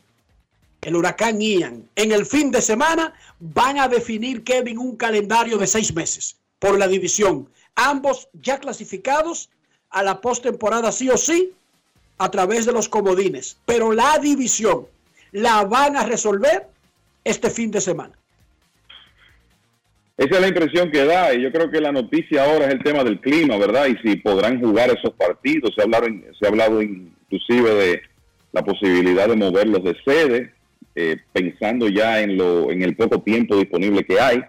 el huracán Ian, en el fin de semana van a definir, Kevin, un calendario de seis meses por la división. Ambos ya clasificados a la postemporada sí o sí a través de los comodines. Pero la división la van a resolver este fin de semana. Esa es la impresión que da y yo creo que la noticia ahora es el tema del clima, ¿verdad? Y si podrán jugar esos partidos. Se ha hablado, se ha hablado inclusive de la posibilidad de moverlos de sede, eh, pensando ya en, lo, en el poco tiempo disponible que hay,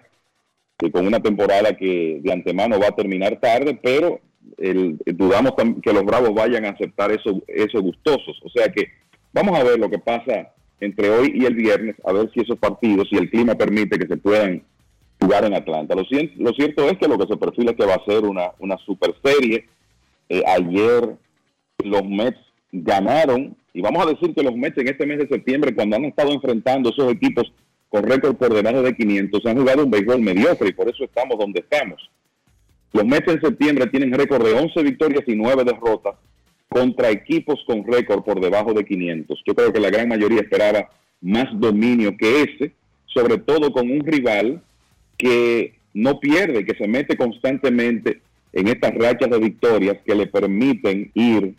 y con una temporada que de antemano va a terminar tarde, pero el- dudamos tam- que los Bravos vayan a aceptar eso, eso gustosos. O sea que vamos a ver lo que pasa entre hoy y el viernes, a ver si esos partidos, si el clima permite que se puedan jugar en Atlanta. Lo, lo cierto es que lo que se perfila es que va a ser una, una super serie. Eh, ayer los Mets ganaron, y vamos a decir que los Mets en este mes de septiembre, cuando han estado enfrentando esos equipos con récord por debajo de 500, han jugado un béisbol mediocre y por eso estamos donde estamos. Los Mets en septiembre tienen récord de 11 victorias y 9 derrotas contra equipos con récord por debajo de 500. Yo creo que la gran mayoría esperaba más dominio que ese, sobre todo con un rival que no pierde, que se mete constantemente en estas rachas de victorias que le permiten ir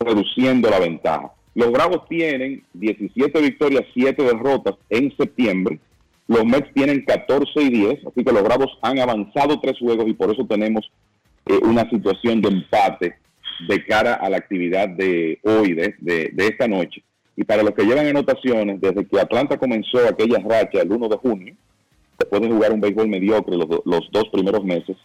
reduciendo la ventaja. Los Bravos tienen 17 victorias, 7 derrotas en septiembre. Los Mets tienen 14 y 10, así que los Bravos han avanzado tres juegos y por eso tenemos eh, una situación de empate de cara a la actividad de hoy, de, de- de esta noche. Y para los que llevan anotaciones, desde que Atlanta comenzó aquella racha el 1 de junio, después de jugar un béisbol mediocre los, do- los dos primeros meses,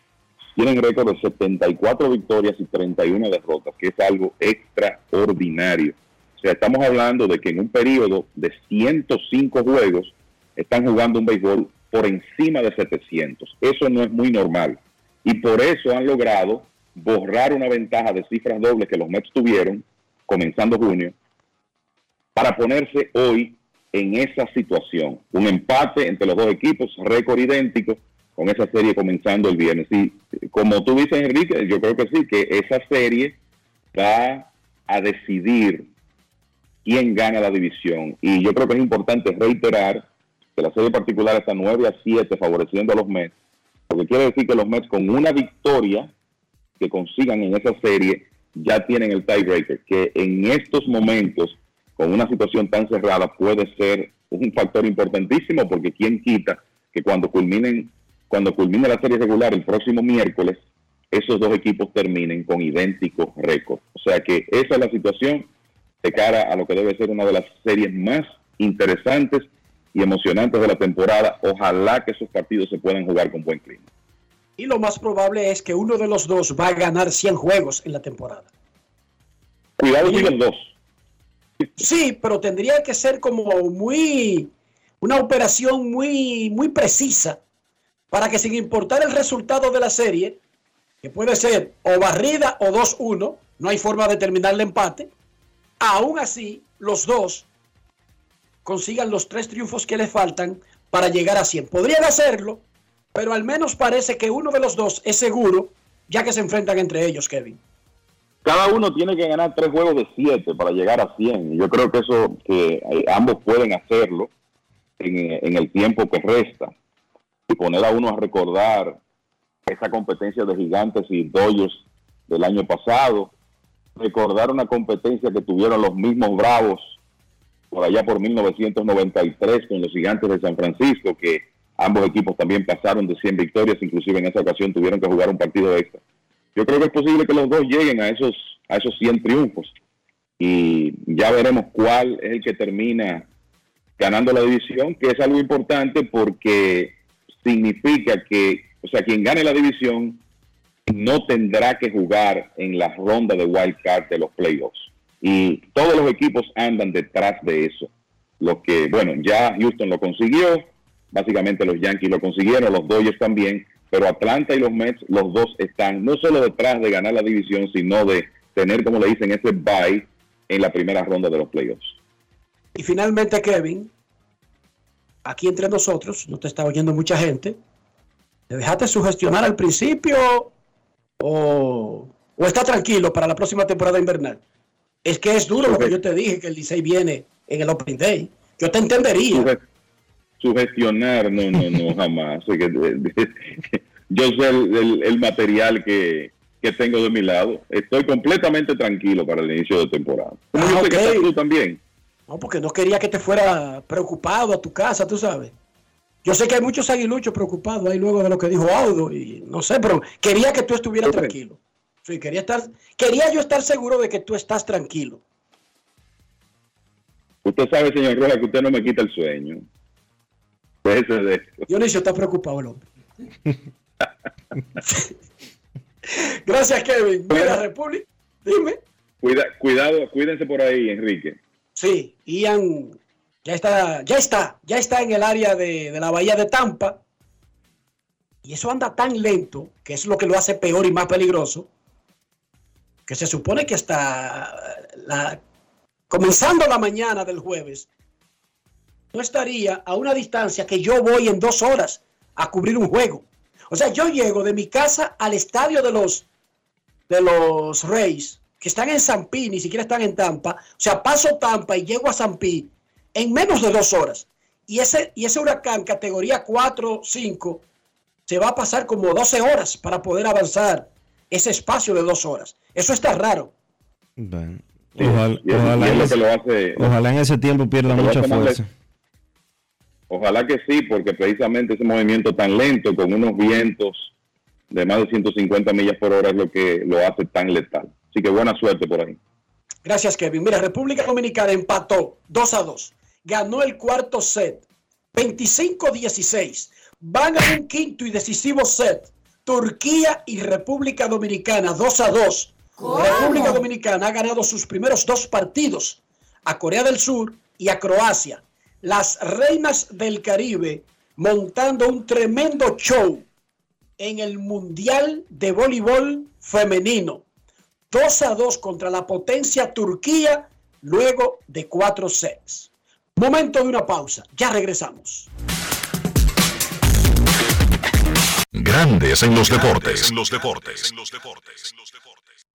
tienen récord de 74 victorias y 31 derrotas, que es algo extraordinario. O sea, estamos hablando de que en un periodo de 105 juegos están jugando un béisbol por encima de 700. Eso no es muy normal. Y por eso han logrado borrar una ventaja de cifras dobles que los Mets tuvieron comenzando junio para ponerse hoy en esa situación. Un empate entre los dos equipos, récord idéntico, con esa serie comenzando el viernes. Y como tú dices, Enrique, yo creo que sí, que esa serie va a decidir quién gana la división. Y yo creo que es importante reiterar que la serie particular está 9 a 7 favoreciendo a los Mets, porque quiere decir que los Mets con una victoria que consigan en esa serie ya tienen el tiebreaker, que en estos momentos, con una situación tan cerrada, puede ser un factor importantísimo, porque quién quita que cuando culminen, cuando culmine la serie regular el próximo miércoles, esos dos equipos terminen con idénticos récords. O sea que esa es la situación de cara a lo que debe ser una de las series más interesantes y emocionantes de la temporada. Ojalá que esos partidos se puedan jugar con buen clima. Y lo más probable es que uno de los dos va a ganar 100 juegos en la temporada. Cuidado con los dos. Sí, pero tendría que ser como muy una operación muy muy precisa para que sin importar el resultado de la serie, que puede ser o barrida o 2-1, no hay forma de terminar el empate, aún así los dos consigan los tres triunfos que les faltan para llegar a 100. Podrían hacerlo, pero al menos parece que uno de los dos es seguro, ya que se enfrentan entre ellos, Kevin. Cada uno tiene que ganar tres juegos de siete para llegar a 100. Y Yo creo que eso, que eh, ambos pueden hacerlo en, eh, en el tiempo que resta. Y poner a uno a recordar esa competencia de gigantes y Dodgers del año pasado. Recordar una competencia que tuvieron los mismos Bravos por allá por 1993 con los gigantes de San Francisco, que ambos equipos también pasaron de 100 victorias, inclusive en esa ocasión tuvieron que jugar un partido extra. Yo creo que es posible que los dos lleguen a esos, a esos 100 triunfos y ya veremos cuál es el que termina ganando la división, que es algo importante porque significa que, o sea, quien gane la división no tendrá que jugar en la ronda de wild card de los playoffs. Y todos los equipos andan detrás de eso. Lo que, bueno, ya Houston lo consiguió, básicamente los Yankees lo consiguieron, los Dodgers también, pero Atlanta y los Mets, los dos están no solo detrás de ganar la división, sino de tener, como le dicen, ese bye en la primera ronda de los playoffs. Y finalmente, Kevin, aquí entre nosotros, no te está oyendo mucha gente, ¿te dejaste sugestionar al principio o, o está tranquilo para la próxima temporada invernal? Es que es duro lo que yo te dije, que el Licey viene en el Opening Day. Yo te entendería. Suge- Sugestionar, no, no, no, (laughs) jamás. Yo sé el, el- el material que, que tengo de mi lado. Estoy completamente tranquilo para el inicio de temporada. Como yo Ah, sé que estás tú también. No, porque no quería que te fuera preocupado a tu casa, tú sabes. Yo sé que hay muchos aguiluchos preocupados ahí luego de lo que dijo Audo y no sé, pero quería que tú estuvieras tranquilo. Sí, quería estar, quería yo estar seguro de que tú estás tranquilo. Usted sabe, señor Rojas, que usted no me quita el sueño. De eso. Dionisio está preocupado el hombre. (laughs) Gracias, Kevin. Mira, República, dime. Cuida, cuidado, cuídense por ahí, Enrique. Sí, Ian ya está, ya está, ya está en el área de, la bahía de Tampa. Y eso anda tan lento, que es lo que lo hace peor y más peligroso, que se supone que hasta la, comenzando la mañana del jueves, no estaría a una distancia que yo voy en dos horas a cubrir un juego. O sea, yo llego de mi casa al estadio de los, de los Reyes, que están en San Pi, ni siquiera están en Tampa. O sea, paso Tampa y llego a San Pi en menos de dos horas. Y ese, y ese huracán categoría 4, 5, se va a pasar como 12 horas para poder avanzar ese espacio de dos horas. Eso está raro. Bueno, ojalá, es en ese, que lo hace- ojalá en ese tiempo pierda mucha fuerza. Ojalá que sí, porque precisamente ese movimiento tan lento, con unos vientos de más de 150 millas por hora, es lo que lo hace tan letal. Así que buena suerte por ahí. Gracias, Kevin. Mira, República Dominicana empató 2 a 2. Ganó el cuarto set, 25-16. Van a un quinto y decisivo set. Turquía y República Dominicana, 2 a 2. República Dominicana ha ganado sus primeros dos partidos a Corea del Sur y a Croacia. Las reinas del Caribe montando un tremendo show en el Mundial de Voleibol Femenino. 2 a 2 contra la potencia Turquía luego de cuatro sets. Momento de una pausa. Ya regresamos. Grandes en los deportes. En los deportes.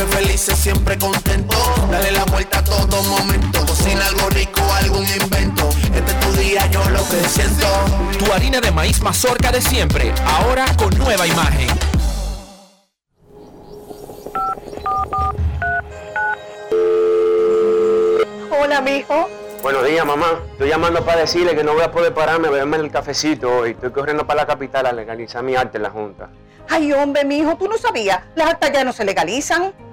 siempre felices, siempre contento. Dale la vuelta a todo momento. Cocina algo rico, algún invento. Este es tu día, yo lo que siento. Tu harina de maíz mazorca de siempre, ahora con nueva imagen. Hola, mijo. Buenos días, mamá. Estoy llamando para decirle que no voy a poder pararme a beberme el cafecito hoy. Estoy corriendo para la capital a legalizar mi arte en la Junta. Ay, hombre, mijo, tú no sabías. Las actas ya no se legalizan.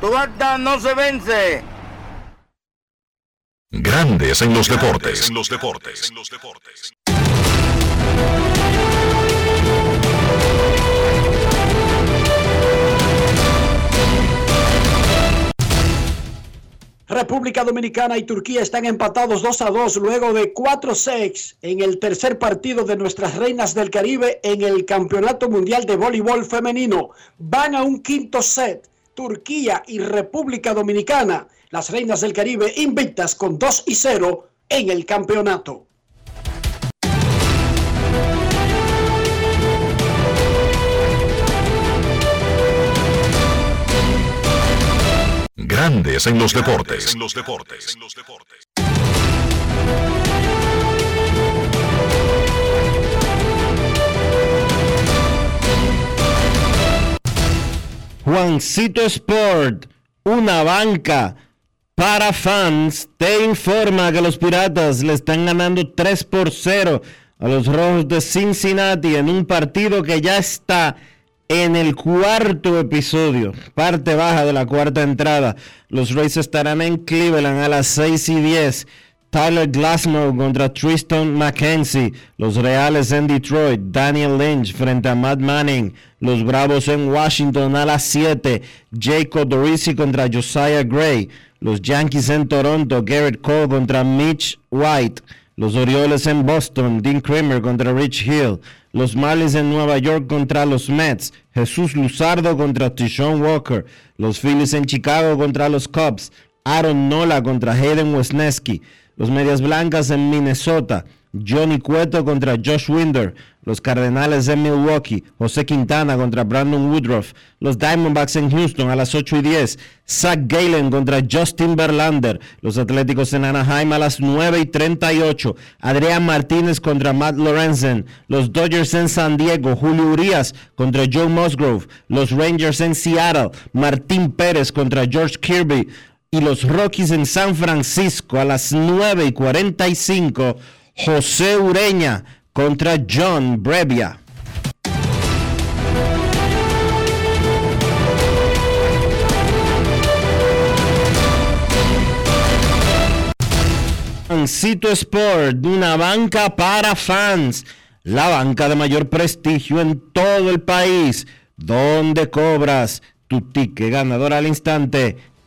Tu acta no se vence. Grandes en los deportes. En los deportes. República Dominicana y Turquía están empatados 2 a 2 luego de 4 sets en el tercer partido de nuestras reinas del Caribe en el Campeonato Mundial de Voleibol Femenino. Van a un quinto set. Turquía y República Dominicana, las reinas del Caribe invictas con 2 y 0 en el campeonato. Grandes en los deportes. En los deportes. Juancito Sport, una banca para fans, te informa que los Piratas le están ganando 3 por 0 a los Rojos de Cincinnati en un partido que ya está en el cuarto episodio, parte baja de la cuarta entrada. Los Rays estarán en Cleveland a las 6 y 10. Tyler Glasnow contra Tristan McKenzie. Los Reales en Detroit. Daniel Lynch frente a Matt Manning. Los Bravos en Washington a las 7. Jacob Dorisi contra Josiah Gray. Los Yankees en Toronto. Garrett Cole contra Mitch White. Los Orioles en Boston. Dean Kramer contra Rich Hill. Los Marlins en Nueva York contra los Mets. Jesús Luzardo contra Tishon Walker. Los Phillies en Chicago contra los Cubs. Aaron Nola contra Hayden Wesneski. Los Medias Blancas en Minnesota. Johnny Cueto contra Josh Winder. Los Cardenales de Milwaukee, José Quintana contra Brandon Woodruff. Los Diamondbacks en Houston a las 8 y 10. Zach Galen contra Justin Verlander. Los Atléticos en Anaheim a las 9 y 38. Adrián Martínez contra Matt Lorenzen. Los Dodgers en San Diego, Julio Urias contra Joe Musgrove. Los Rangers en Seattle, Martín Pérez contra George Kirby. Y los Rockies en San Francisco a las 9 y 45. José Ureña contra John Brevia. Fancito Sport, una banca para fans, la banca de mayor prestigio en todo el país, donde cobras tu ticket ganador al instante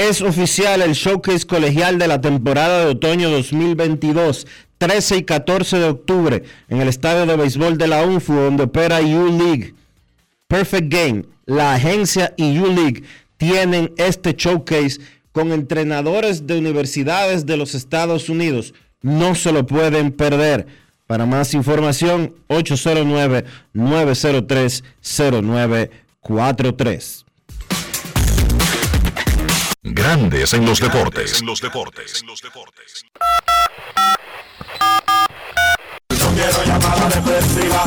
Es oficial el showcase colegial de la temporada de otoño 2022, 13 y 14 de octubre, en el estadio de béisbol de la UNFU, donde opera U-League. Perfect Game, la agencia y U-League tienen este showcase con entrenadores de universidades de los Estados Unidos. No se lo pueden perder. Para más información, 809-903-0943. Grandes en los deportes. No quiero llamada depresiva.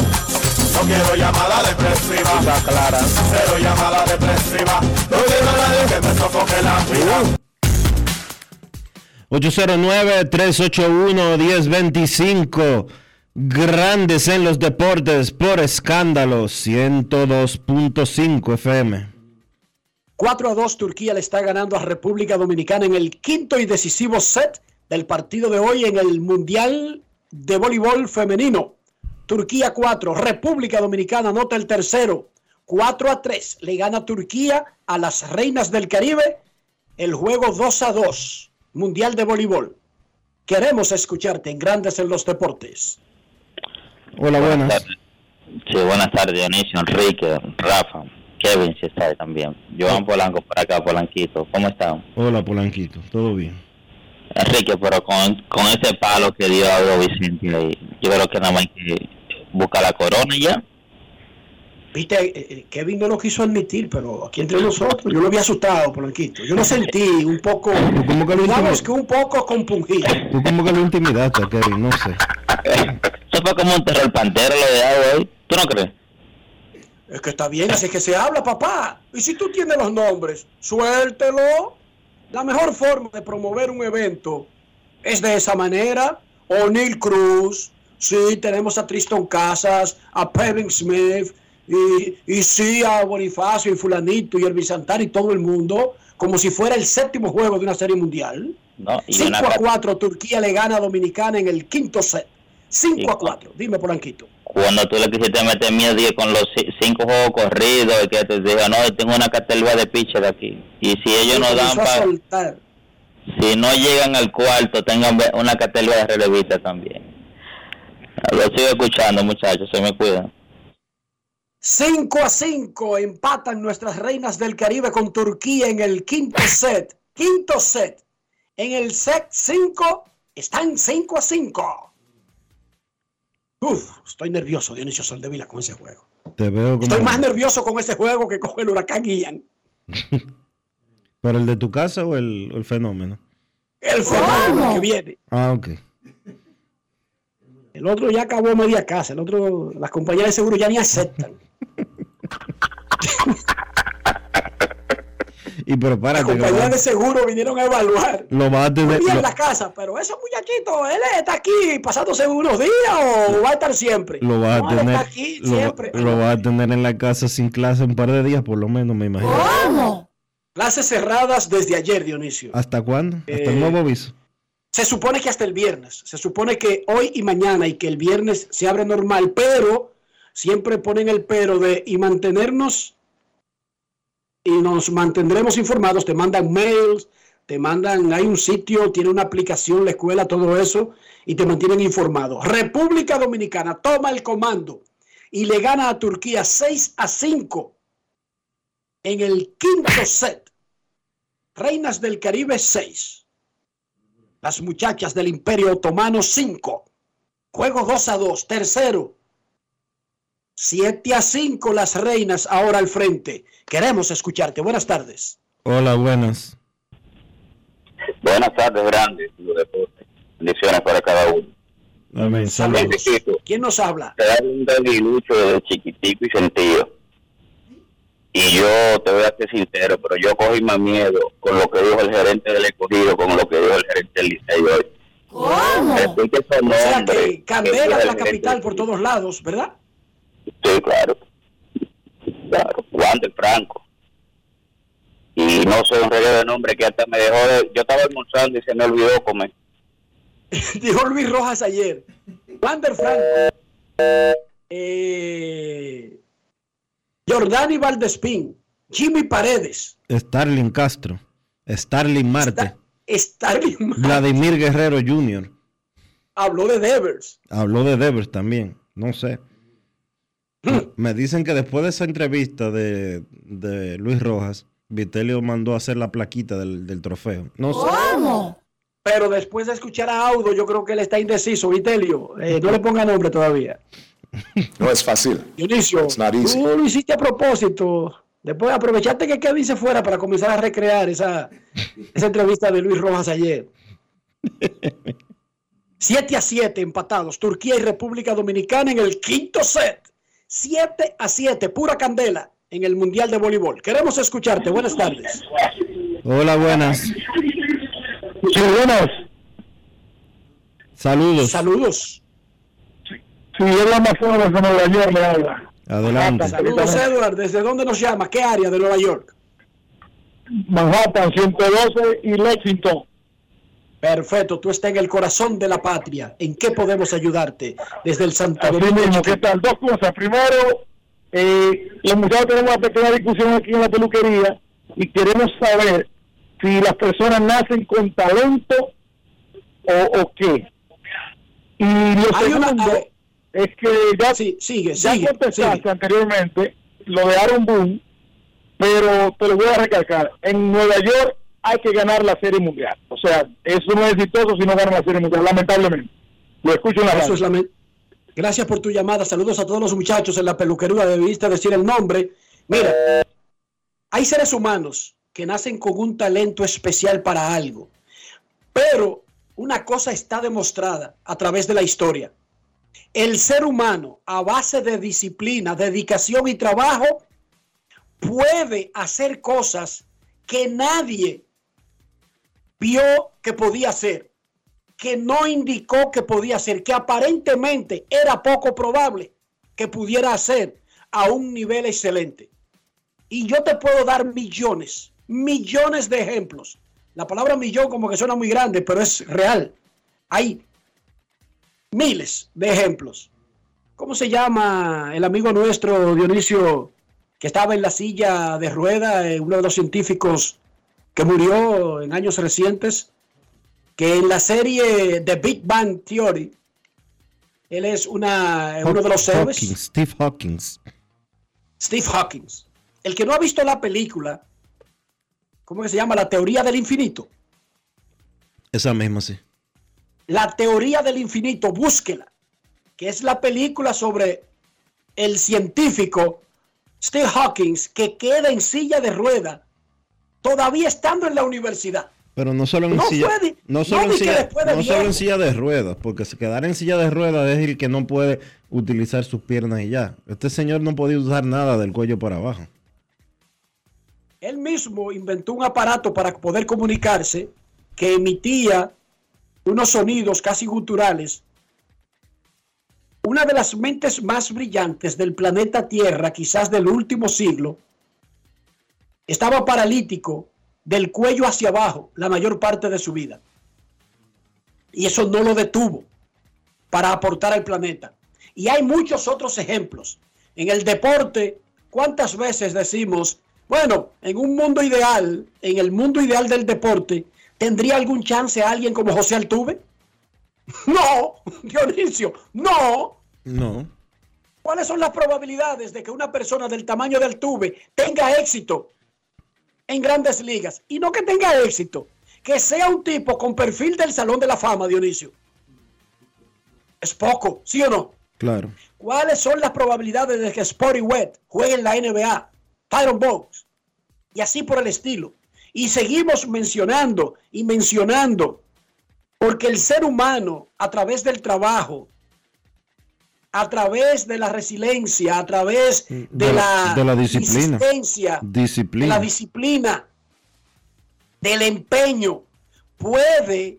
No quiero llamada depresiva. clara. Cero llamada depresiva. No quiero a nadie que me sofoque la vida. 809-381-1025. Grandes en los deportes por escándalo 102.5 FM. 4 a 2 Turquía le está ganando a República Dominicana en el quinto y decisivo set del partido de hoy en el Mundial de Voleibol Femenino. Turquía 4, República Dominicana anota el tercero. 4 a 3 le gana Turquía a las Reinas del Caribe el juego 2 a 2 Mundial de Voleibol. Queremos escucharte en Grandes en los Deportes. Hola, buenas. tardes. Sí, buenas tardes, Dionisio, Enrique, Rafa, Kevin, si está ahí también. Joan Polanco por acá, Polanquito. ¿Cómo están? Hola, Polanquito. ¿Todo bien? Enrique, pero con, con ese palo que dio a Vicente ahí, yo creo que nada más hay que buscar la corona y ya. Viste, eh, eh, Kevin no lo quiso admitir, pero aquí entre nosotros yo lo había asustado, Polanquito. Yo lo sentí un poco, cómo que lo digamos que un poco compungido. ¿Tú como que lo intimidaste, Kevin? No sé. (laughs) Eso fue como un terror pantero lo de hoy. ¿Tú no crees? Es que está bien, así es que se habla, papá. Y si tú tienes los nombres, suéltelo. La mejor forma de promover un evento es de esa manera. O'Neill Cruz, sí, tenemos a Tristan Casas, a Pevin Smith, y, y sí a Bonifacio y Fulanito y el Bizantari y todo el mundo, como si fuera el séptimo juego de una serie mundial. No, y 5 una a ca- 4, Turquía le gana a Dominicana en el quinto set. 5 a 4, dime Polanquito. Cuando tú le quisiste meter miedo con los ci- cinco juegos corridos, y que te diga, no, tengo una categoría de pitcher aquí. Y si ellos no dan para, si no llegan al cuarto, tengan una categoría de relevista también. Lo sigo escuchando, muchachos, se me cuidan. 5 a 5 empatan nuestras reinas del Caribe con Turquía en el quinto set. Quinto set. En el set 5 están 5 a 5. Uf, estoy nervioso, Dionisio Soldevila, con ese juego. Te veo como... Estoy más nervioso con ese juego que con el huracán Ian. (laughs) ¿Pero el de tu casa o el, o el fenómeno? El fenómeno que viene. Ah, ok. El otro ya acabó media casa. El otro, las compañías de seguro ya ni aceptan. (laughs) Y pero Las párate, que lo, compañías de va- seguro vinieron a evaluar. lo a tener... Muy bien lo- la casa, pero ese muchachito, él está aquí pasándose unos días o va a estar siempre. Lo vas No, a tener, aquí lo, siempre. lo vas a tener en la casa sin clase un par de días, por lo menos, me imagino. ¿Cómo? Clases cerradas desde ayer, Dionisio. ¿Hasta cuándo? Hasta Eh, el nuevo aviso. Se supone que hasta el viernes. Se supone que hoy y mañana y que el viernes se abre normal, pero siempre ponen el pero de y mantenernos y nos mantendremos informados. Te mandan mails, te mandan, hay un sitio, tiene una aplicación, la escuela, todo eso, y te mantienen informado. República Dominicana toma el comando y le gana a Turquía 6 a 5 en el quinto set. Reinas del Caribe 6. Las muchachas del Imperio Otomano 5. Juego 2 a 2. Tercero. 7 a 5 las reinas ahora al frente. Queremos escucharte. Buenas tardes. Hola, buenas. Buenas tardes, grandes. Los deportes. Bendiciones para cada uno. Amén. Saludos. ¿Quién nos habla? Te da un debilucho desde chiquitico y sentido. Y yo te voy a ser sincero, pero yo cogí más miedo con lo que dijo el gerente del escogido, con lo que dijo el gerente del liceo hoy. ¿Cómo? O sea que Candela es la capital por todos lados, ¿verdad? Sí, claro. Claro, Wander Franco. Y no sé un reguero de nombre que hasta me dejó de... Yo estaba almorzando y se me olvidó comer. (laughs) Dijo Luis Rojas ayer. Wander Franco. Eh, Jordani Valdespín. Jimmy Paredes. Starling Castro. Starling Marte. Starling Vladimir Guerrero Jr. habló de Devers. Habló de Devers también. No sé. (clears throat) Me dicen que después de esa entrevista de, de Luis Rojas, Vitelio mandó a hacer la plaquita del, del trofeo. No sé. Pero después de escuchar a Audo, yo creo que él está indeciso. Vitelio, eh, no le ponga nombre todavía. (laughs) No es fácil. Dionisio, tú lo hiciste a propósito. Después aprovechaste que Kevin se fuera para comenzar a recrear esa, esa entrevista de Luis Rojas ayer. (laughs) 7 a 7 empatados. Turquía y República Dominicana en el quinto set. 7 a 7, pura candela en el Mundial de Voleibol. Queremos escucharte. Buenas tardes. Hola, buenas. Sí, buenas. Saludos. Saludos. Sí, es la Amazonas de Nueva York, le habla. Adelante. Saludos, Edward. ¿Desde dónde nos llama? ¿Qué área de Nueva York? Manhattan, 112 y Lexington. Perfecto, tú estás en el corazón de la patria. ¿En qué podemos ayudarte? Desde el Santo Domingo. ¿qué tal? Dos cosas. Primero, eh, los muchachos tenemos una pequeña discusión aquí en la peluquería y queremos saber si las personas nacen con talento o, o qué. Y lo Hay una- segundo hay- es que ya, sigue, ya sigue, contestaste sigue. anteriormente lo de Aaron Boone, pero te lo voy a recalcar. En Nueva York hay que ganar la Serie Mundial. O sea, eso no es exitoso si no ganan la Serie Mundial, lamentablemente. Lo escucho en la Eso es Gracias por tu llamada. Saludos a todos los muchachos en la peluquería. Debiste decir el nombre. Mira, hay seres humanos que nacen con un talento especial para algo. Pero una cosa está demostrada a través de la historia. El ser humano, a base de disciplina, dedicación y trabajo, puede hacer cosas que nadie vio que podía hacer que no indicó que podía hacer, que aparentemente era poco probable que pudiera hacer a un nivel excelente. Y yo te puedo dar millones, millones de ejemplos. La palabra millón como que suena muy grande, pero es real. Hay miles de ejemplos. ¿Cómo se llama el amigo nuestro Dionisio que estaba en la silla de rueda, eh, uno de los científicos que murió en años recientes? que en la serie The Big Bang Theory, él es una, uno de los héroes, Steve Hawkins. Steve Hawkins. El que no ha visto la película, ¿cómo que se llama? La teoría del infinito. Esa misma, sí. La teoría del infinito, búsquela, que es la película sobre el científico Steve Hawkins que queda en silla de rueda, todavía estando en la universidad. Pero no solo en No silla, no solo no en silla, de no solo en silla de ruedas, porque si quedar en silla de ruedas es el que no puede utilizar sus piernas y ya. Este señor no podía usar nada del cuello para abajo. Él mismo inventó un aparato para poder comunicarse que emitía unos sonidos casi guturales. Una de las mentes más brillantes del planeta Tierra, quizás del último siglo, estaba paralítico del cuello hacia abajo la mayor parte de su vida. Y eso no lo detuvo para aportar al planeta. Y hay muchos otros ejemplos. En el deporte, ¿cuántas veces decimos, bueno, en un mundo ideal, en el mundo ideal del deporte, ¿tendría algún chance alguien como José Altuve? (laughs) No, Dionisio, no. No. ¿Cuáles son las probabilidades de que una persona del tamaño del Altuve tenga éxito en grandes ligas? Y no que tenga éxito, que sea un tipo con perfil del Salón de la Fama, Dionisio. Es poco, ¿sí o no? Claro. ¿Cuáles son las probabilidades de que Spotty Wet juegue en la NBA? Tyron Box. Y así por el estilo. Y seguimos mencionando y mencionando, porque el ser humano, a través del trabajo, a través de la resiliencia, a través de, De la- de la disciplina. insistencia, Disciplina. de la disciplina, del empeño, puede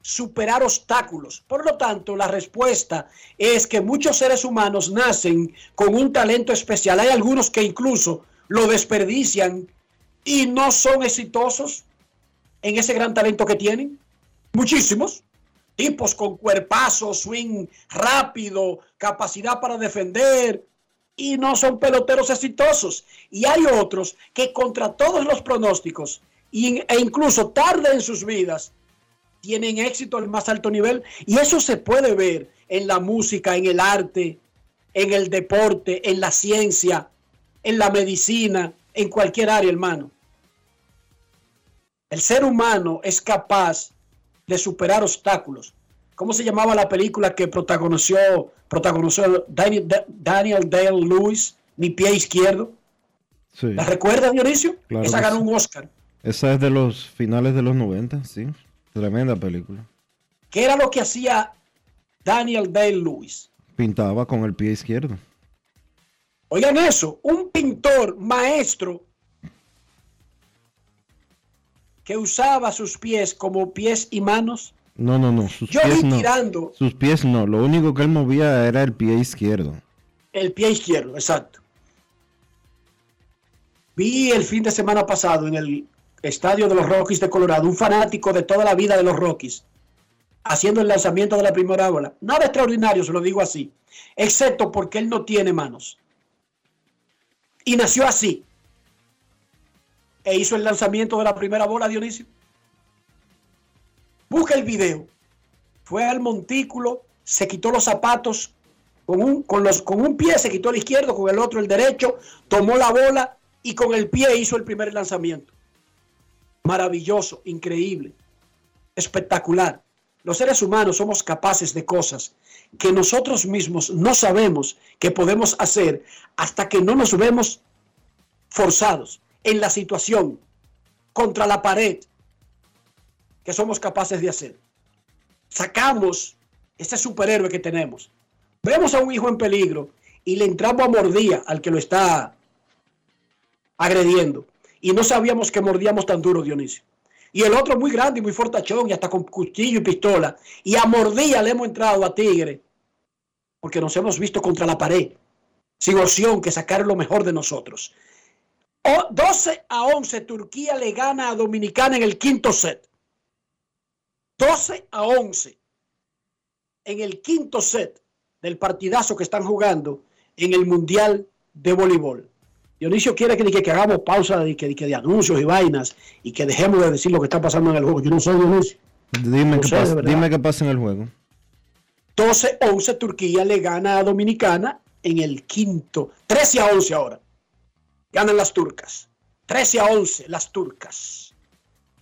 superar obstáculos. Por lo tanto, la respuesta es que muchos seres humanos nacen con un talento especial. Hay algunos que incluso lo desperdician y no son exitosos en ese gran talento que tienen. Muchísimos. Tipos con cuerpazo, swing rápido, capacidad para defender y no son peloteros exitosos. Y hay otros que contra todos los pronósticos e incluso tarde en sus vidas tienen éxito al más alto nivel. Y eso se puede ver en la música, en el arte, en el deporte, en la ciencia, en la medicina, en cualquier área, hermano. El ser humano es capaz de superar obstáculos. ¿Cómo se llamaba la película que protagonizó, protagonizó Daniel, Daniel Dale Lewis, Mi pie izquierdo? Sí. ¿La recuerdas, Dionisio? Claro Esa ganó sí. un Oscar. Esa es de los finales de los 90, sí. Tremenda película. ¿Qué era lo que hacía Daniel Dale Lewis? Pintaba con el pie izquierdo. Oigan eso, un pintor maestro que usaba sus pies como pies y manos. No, no, no. Sus Yo pies vi no. tirando Sus pies no. Lo único que él movía era el pie izquierdo. el pie izquierdo, exacto. Vi el fin de semana pasado en el estadio de los Rockies de Colorado, un fanático de toda la vida de los Rockies, haciendo el lanzamiento de la primera bola. Nada extraordinario, se lo digo así, excepto porque él no tiene manos. Y nació así. E hizo el lanzamiento de la primera bola, Dionisio. Busca el video. Fue al montículo, se quitó los zapatos, con un, con, los, con un pie se quitó el izquierdo, con el otro el derecho, tomó la bola y con el pie hizo el primer lanzamiento. Maravilloso, increíble, espectacular. Los seres humanos somos capaces de cosas que nosotros mismos no sabemos que podemos hacer hasta que no nos vemos forzados en la situación, contra la pared, que somos capaces de hacer. Sacamos ese superhéroe que tenemos. Vemos a un hijo en peligro y le entramos a mordía al que lo está agrediendo. Y no sabíamos que mordíamos tan duro, Dionisio. Y el otro muy grande y muy fortachón y hasta con cuchillo y pistola. Y a mordía le hemos entrado a Tigre. Porque nos hemos visto contra la pared. Sin opción que sacar lo mejor de nosotros. O 12 a 11 Turquía le gana a Dominicana en el quinto set. 12 a 11 en el quinto set del partidazo que están jugando en el Mundial de Voleibol. Dionisio quiere que, que, que hagamos pausa de, que, que de anuncios y vainas y que dejemos de decir lo que está pasando en el juego. Yo no soy Dionisio. Dime, No qué sé, pasa, dime qué pasa en el juego. 12-11 Turquía le gana a Dominicana en el quinto. 13 a 11 ahora. Ganan las turcas. 13 a 11 las turcas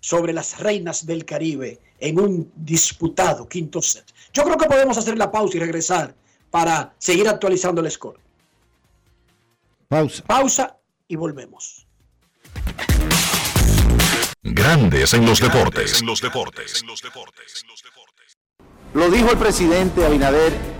sobre las reinas del Caribe en un disputado quinto set. Yo creo que podemos hacer la pausa y regresar para seguir actualizando el score. Pausa. Pausa y volvemos. Grandes en los deportes. En los deportes. Lo dijo el presidente Abinader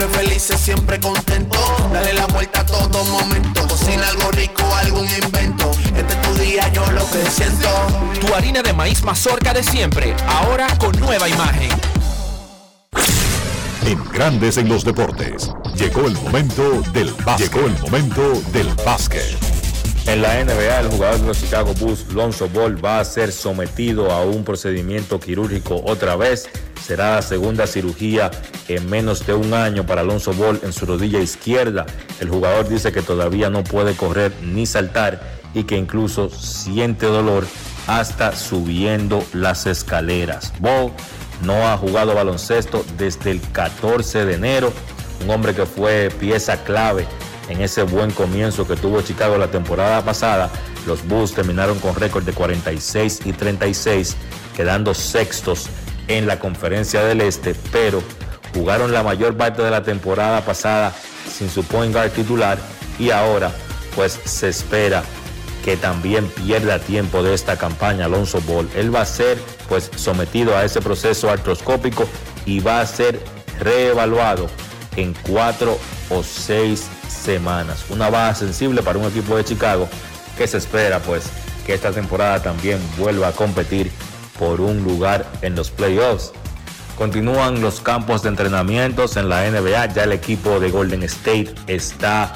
siempre felices, siempre contento. Dale la vuelta a todo momento. Cocina algo rico, algún invento. Este es tu día, yo lo que siento. Tu harina de maíz mazorca de siempre, ahora con nueva imagen. En Grandes en los Deportes. Llegó el momento del básquet. Llegó el momento del básquet. En la NBA, el jugador de los Chicago Bulls, Lonzo Ball, va a ser sometido a un procedimiento quirúrgico otra vez. Será la segunda cirugía en menos de un año para Lonzo Ball en su rodilla izquierda. El jugador dice que todavía no puede correr ni saltar y que incluso siente dolor hasta subiendo las escaleras. Ball no ha jugado baloncesto desde el 14 de enero, un hombre que fue pieza clave en ese buen comienzo que tuvo Chicago la temporada pasada. Los Bulls terminaron con récord de 46 y 36, quedando sextos en la conferencia del Este, pero jugaron la mayor parte de la temporada pasada sin su point guard titular y ahora pues se espera que también pierda tiempo de esta campaña Alonso Ball. Él va a ser pues sometido a ese proceso artroscópico y va a ser reevaluado en cuatro o seis semanas. Una baja sensible para un equipo de Chicago que se espera pues que esta temporada también vuelva a competir por un lugar en los playoffs. Continúan los campos de entrenamientos en la NBA. Ya el equipo de Golden State está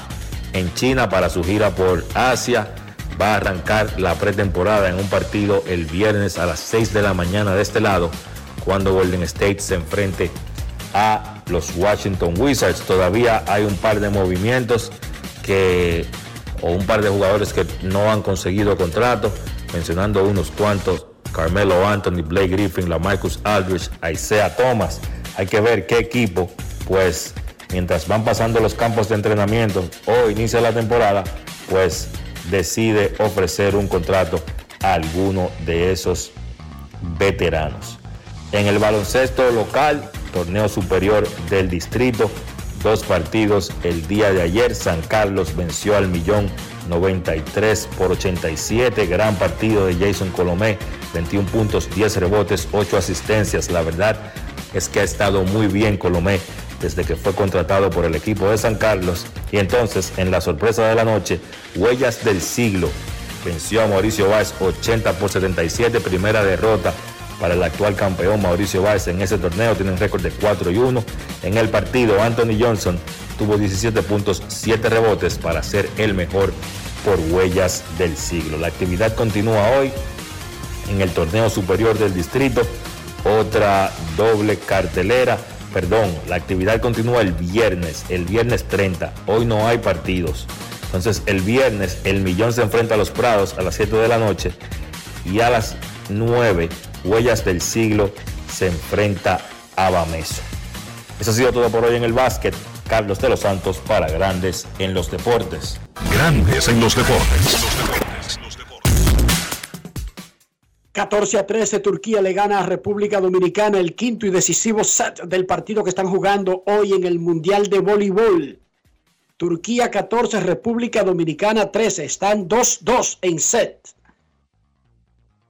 en China para su gira por Asia. Va a arrancar la pretemporada en un partido el viernes a las 6 de la mañana de este lado, cuando Golden State se enfrente a los Washington Wizards. Todavía hay un par de movimientos que o un par de jugadores que no han conseguido contrato, mencionando unos cuantos, Carmelo Anthony, Blake Griffin, la Marcus Aldridge, Isaiah Thomas. Hay que ver qué equipo, pues mientras van pasando los campos de entrenamiento o inicia la temporada, pues decide ofrecer un contrato a alguno de esos veteranos. En el baloncesto local, torneo superior del distrito, dos partidos el día de ayer. San Carlos venció al Millón 93 por 87. Gran partido de Jason Colomé, 21 puntos, 10 rebotes, 8 asistencias. La verdad es que ha estado muy bien Colomé desde que fue contratado por el equipo de San Carlos. Y entonces, en la sorpresa de la noche, Huellas del Siglo venció a Mauricio Báez 80 por 77, primera derrota para el actual campeón Mauricio Báez en ese torneo. Tienen récord de 4 y 1. En el partido, Anthony Johnson tuvo 17 puntos, 7 rebotes para ser el mejor por Huellas del Siglo. La actividad continúa hoy en el torneo superior del distrito. Otra doble cartelera perdón, la actividad continúa el viernes, el viernes 30. Hoy no hay partidos. Entonces el viernes el Millón se enfrenta a los Prados a las 7 de la noche y a las 9 Huellas del Siglo se enfrenta a Bameso. Eso ha sido todo por hoy en el básquet. Carlos de los Santos para Grandes en los Deportes. Grandes en los Deportes. 14 a 13, Turquía le gana a República Dominicana el quinto y decisivo set del partido que están jugando hoy en el Mundial de Voleibol. Turquía 14, República Dominicana 13. Están 2-2 en set.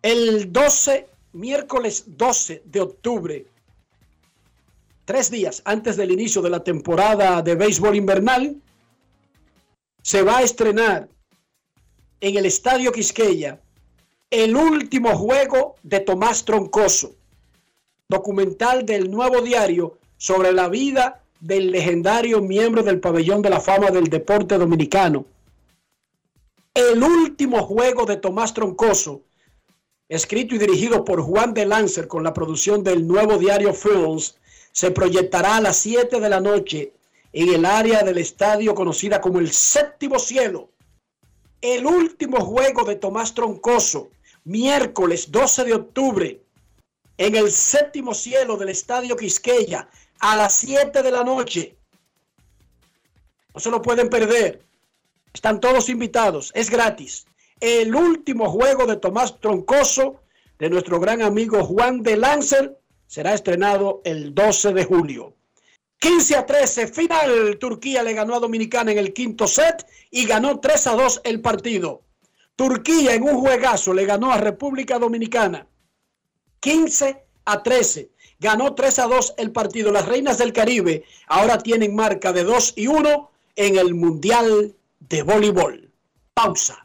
El 12, miércoles 12 de octubre, tres días antes del inicio de la temporada de béisbol invernal, se va a estrenar en el Estadio Quisqueya el último juego de Tomás Troncoso, documental del nuevo diario sobre la vida del legendario miembro del pabellón de la fama del deporte dominicano. El último juego de Tomás Troncoso, escrito y dirigido por Juan de Lancer con la producción del nuevo diario Films, se proyectará a las 7 de la noche en el área del estadio conocida como el séptimo cielo. El último juego de Tomás Troncoso, miércoles 12 de octubre, en el séptimo cielo del estadio Quisqueya, a las 7 de la noche. No se lo pueden perder. Están todos invitados. Es gratis. El último juego de Tomás Troncoso, de nuestro gran amigo Juan de Lancer, será estrenado el 12 de julio. 15 a 13, final. Turquía le ganó a Dominicana en el quinto set y ganó 3 a 2 el partido. Turquía en un juegazo le ganó a República Dominicana 15 a 13. Ganó 3 a 2 el partido. Las Reinas del Caribe ahora tienen marca de 2 y 1 en el Mundial de Voleibol. Pausa.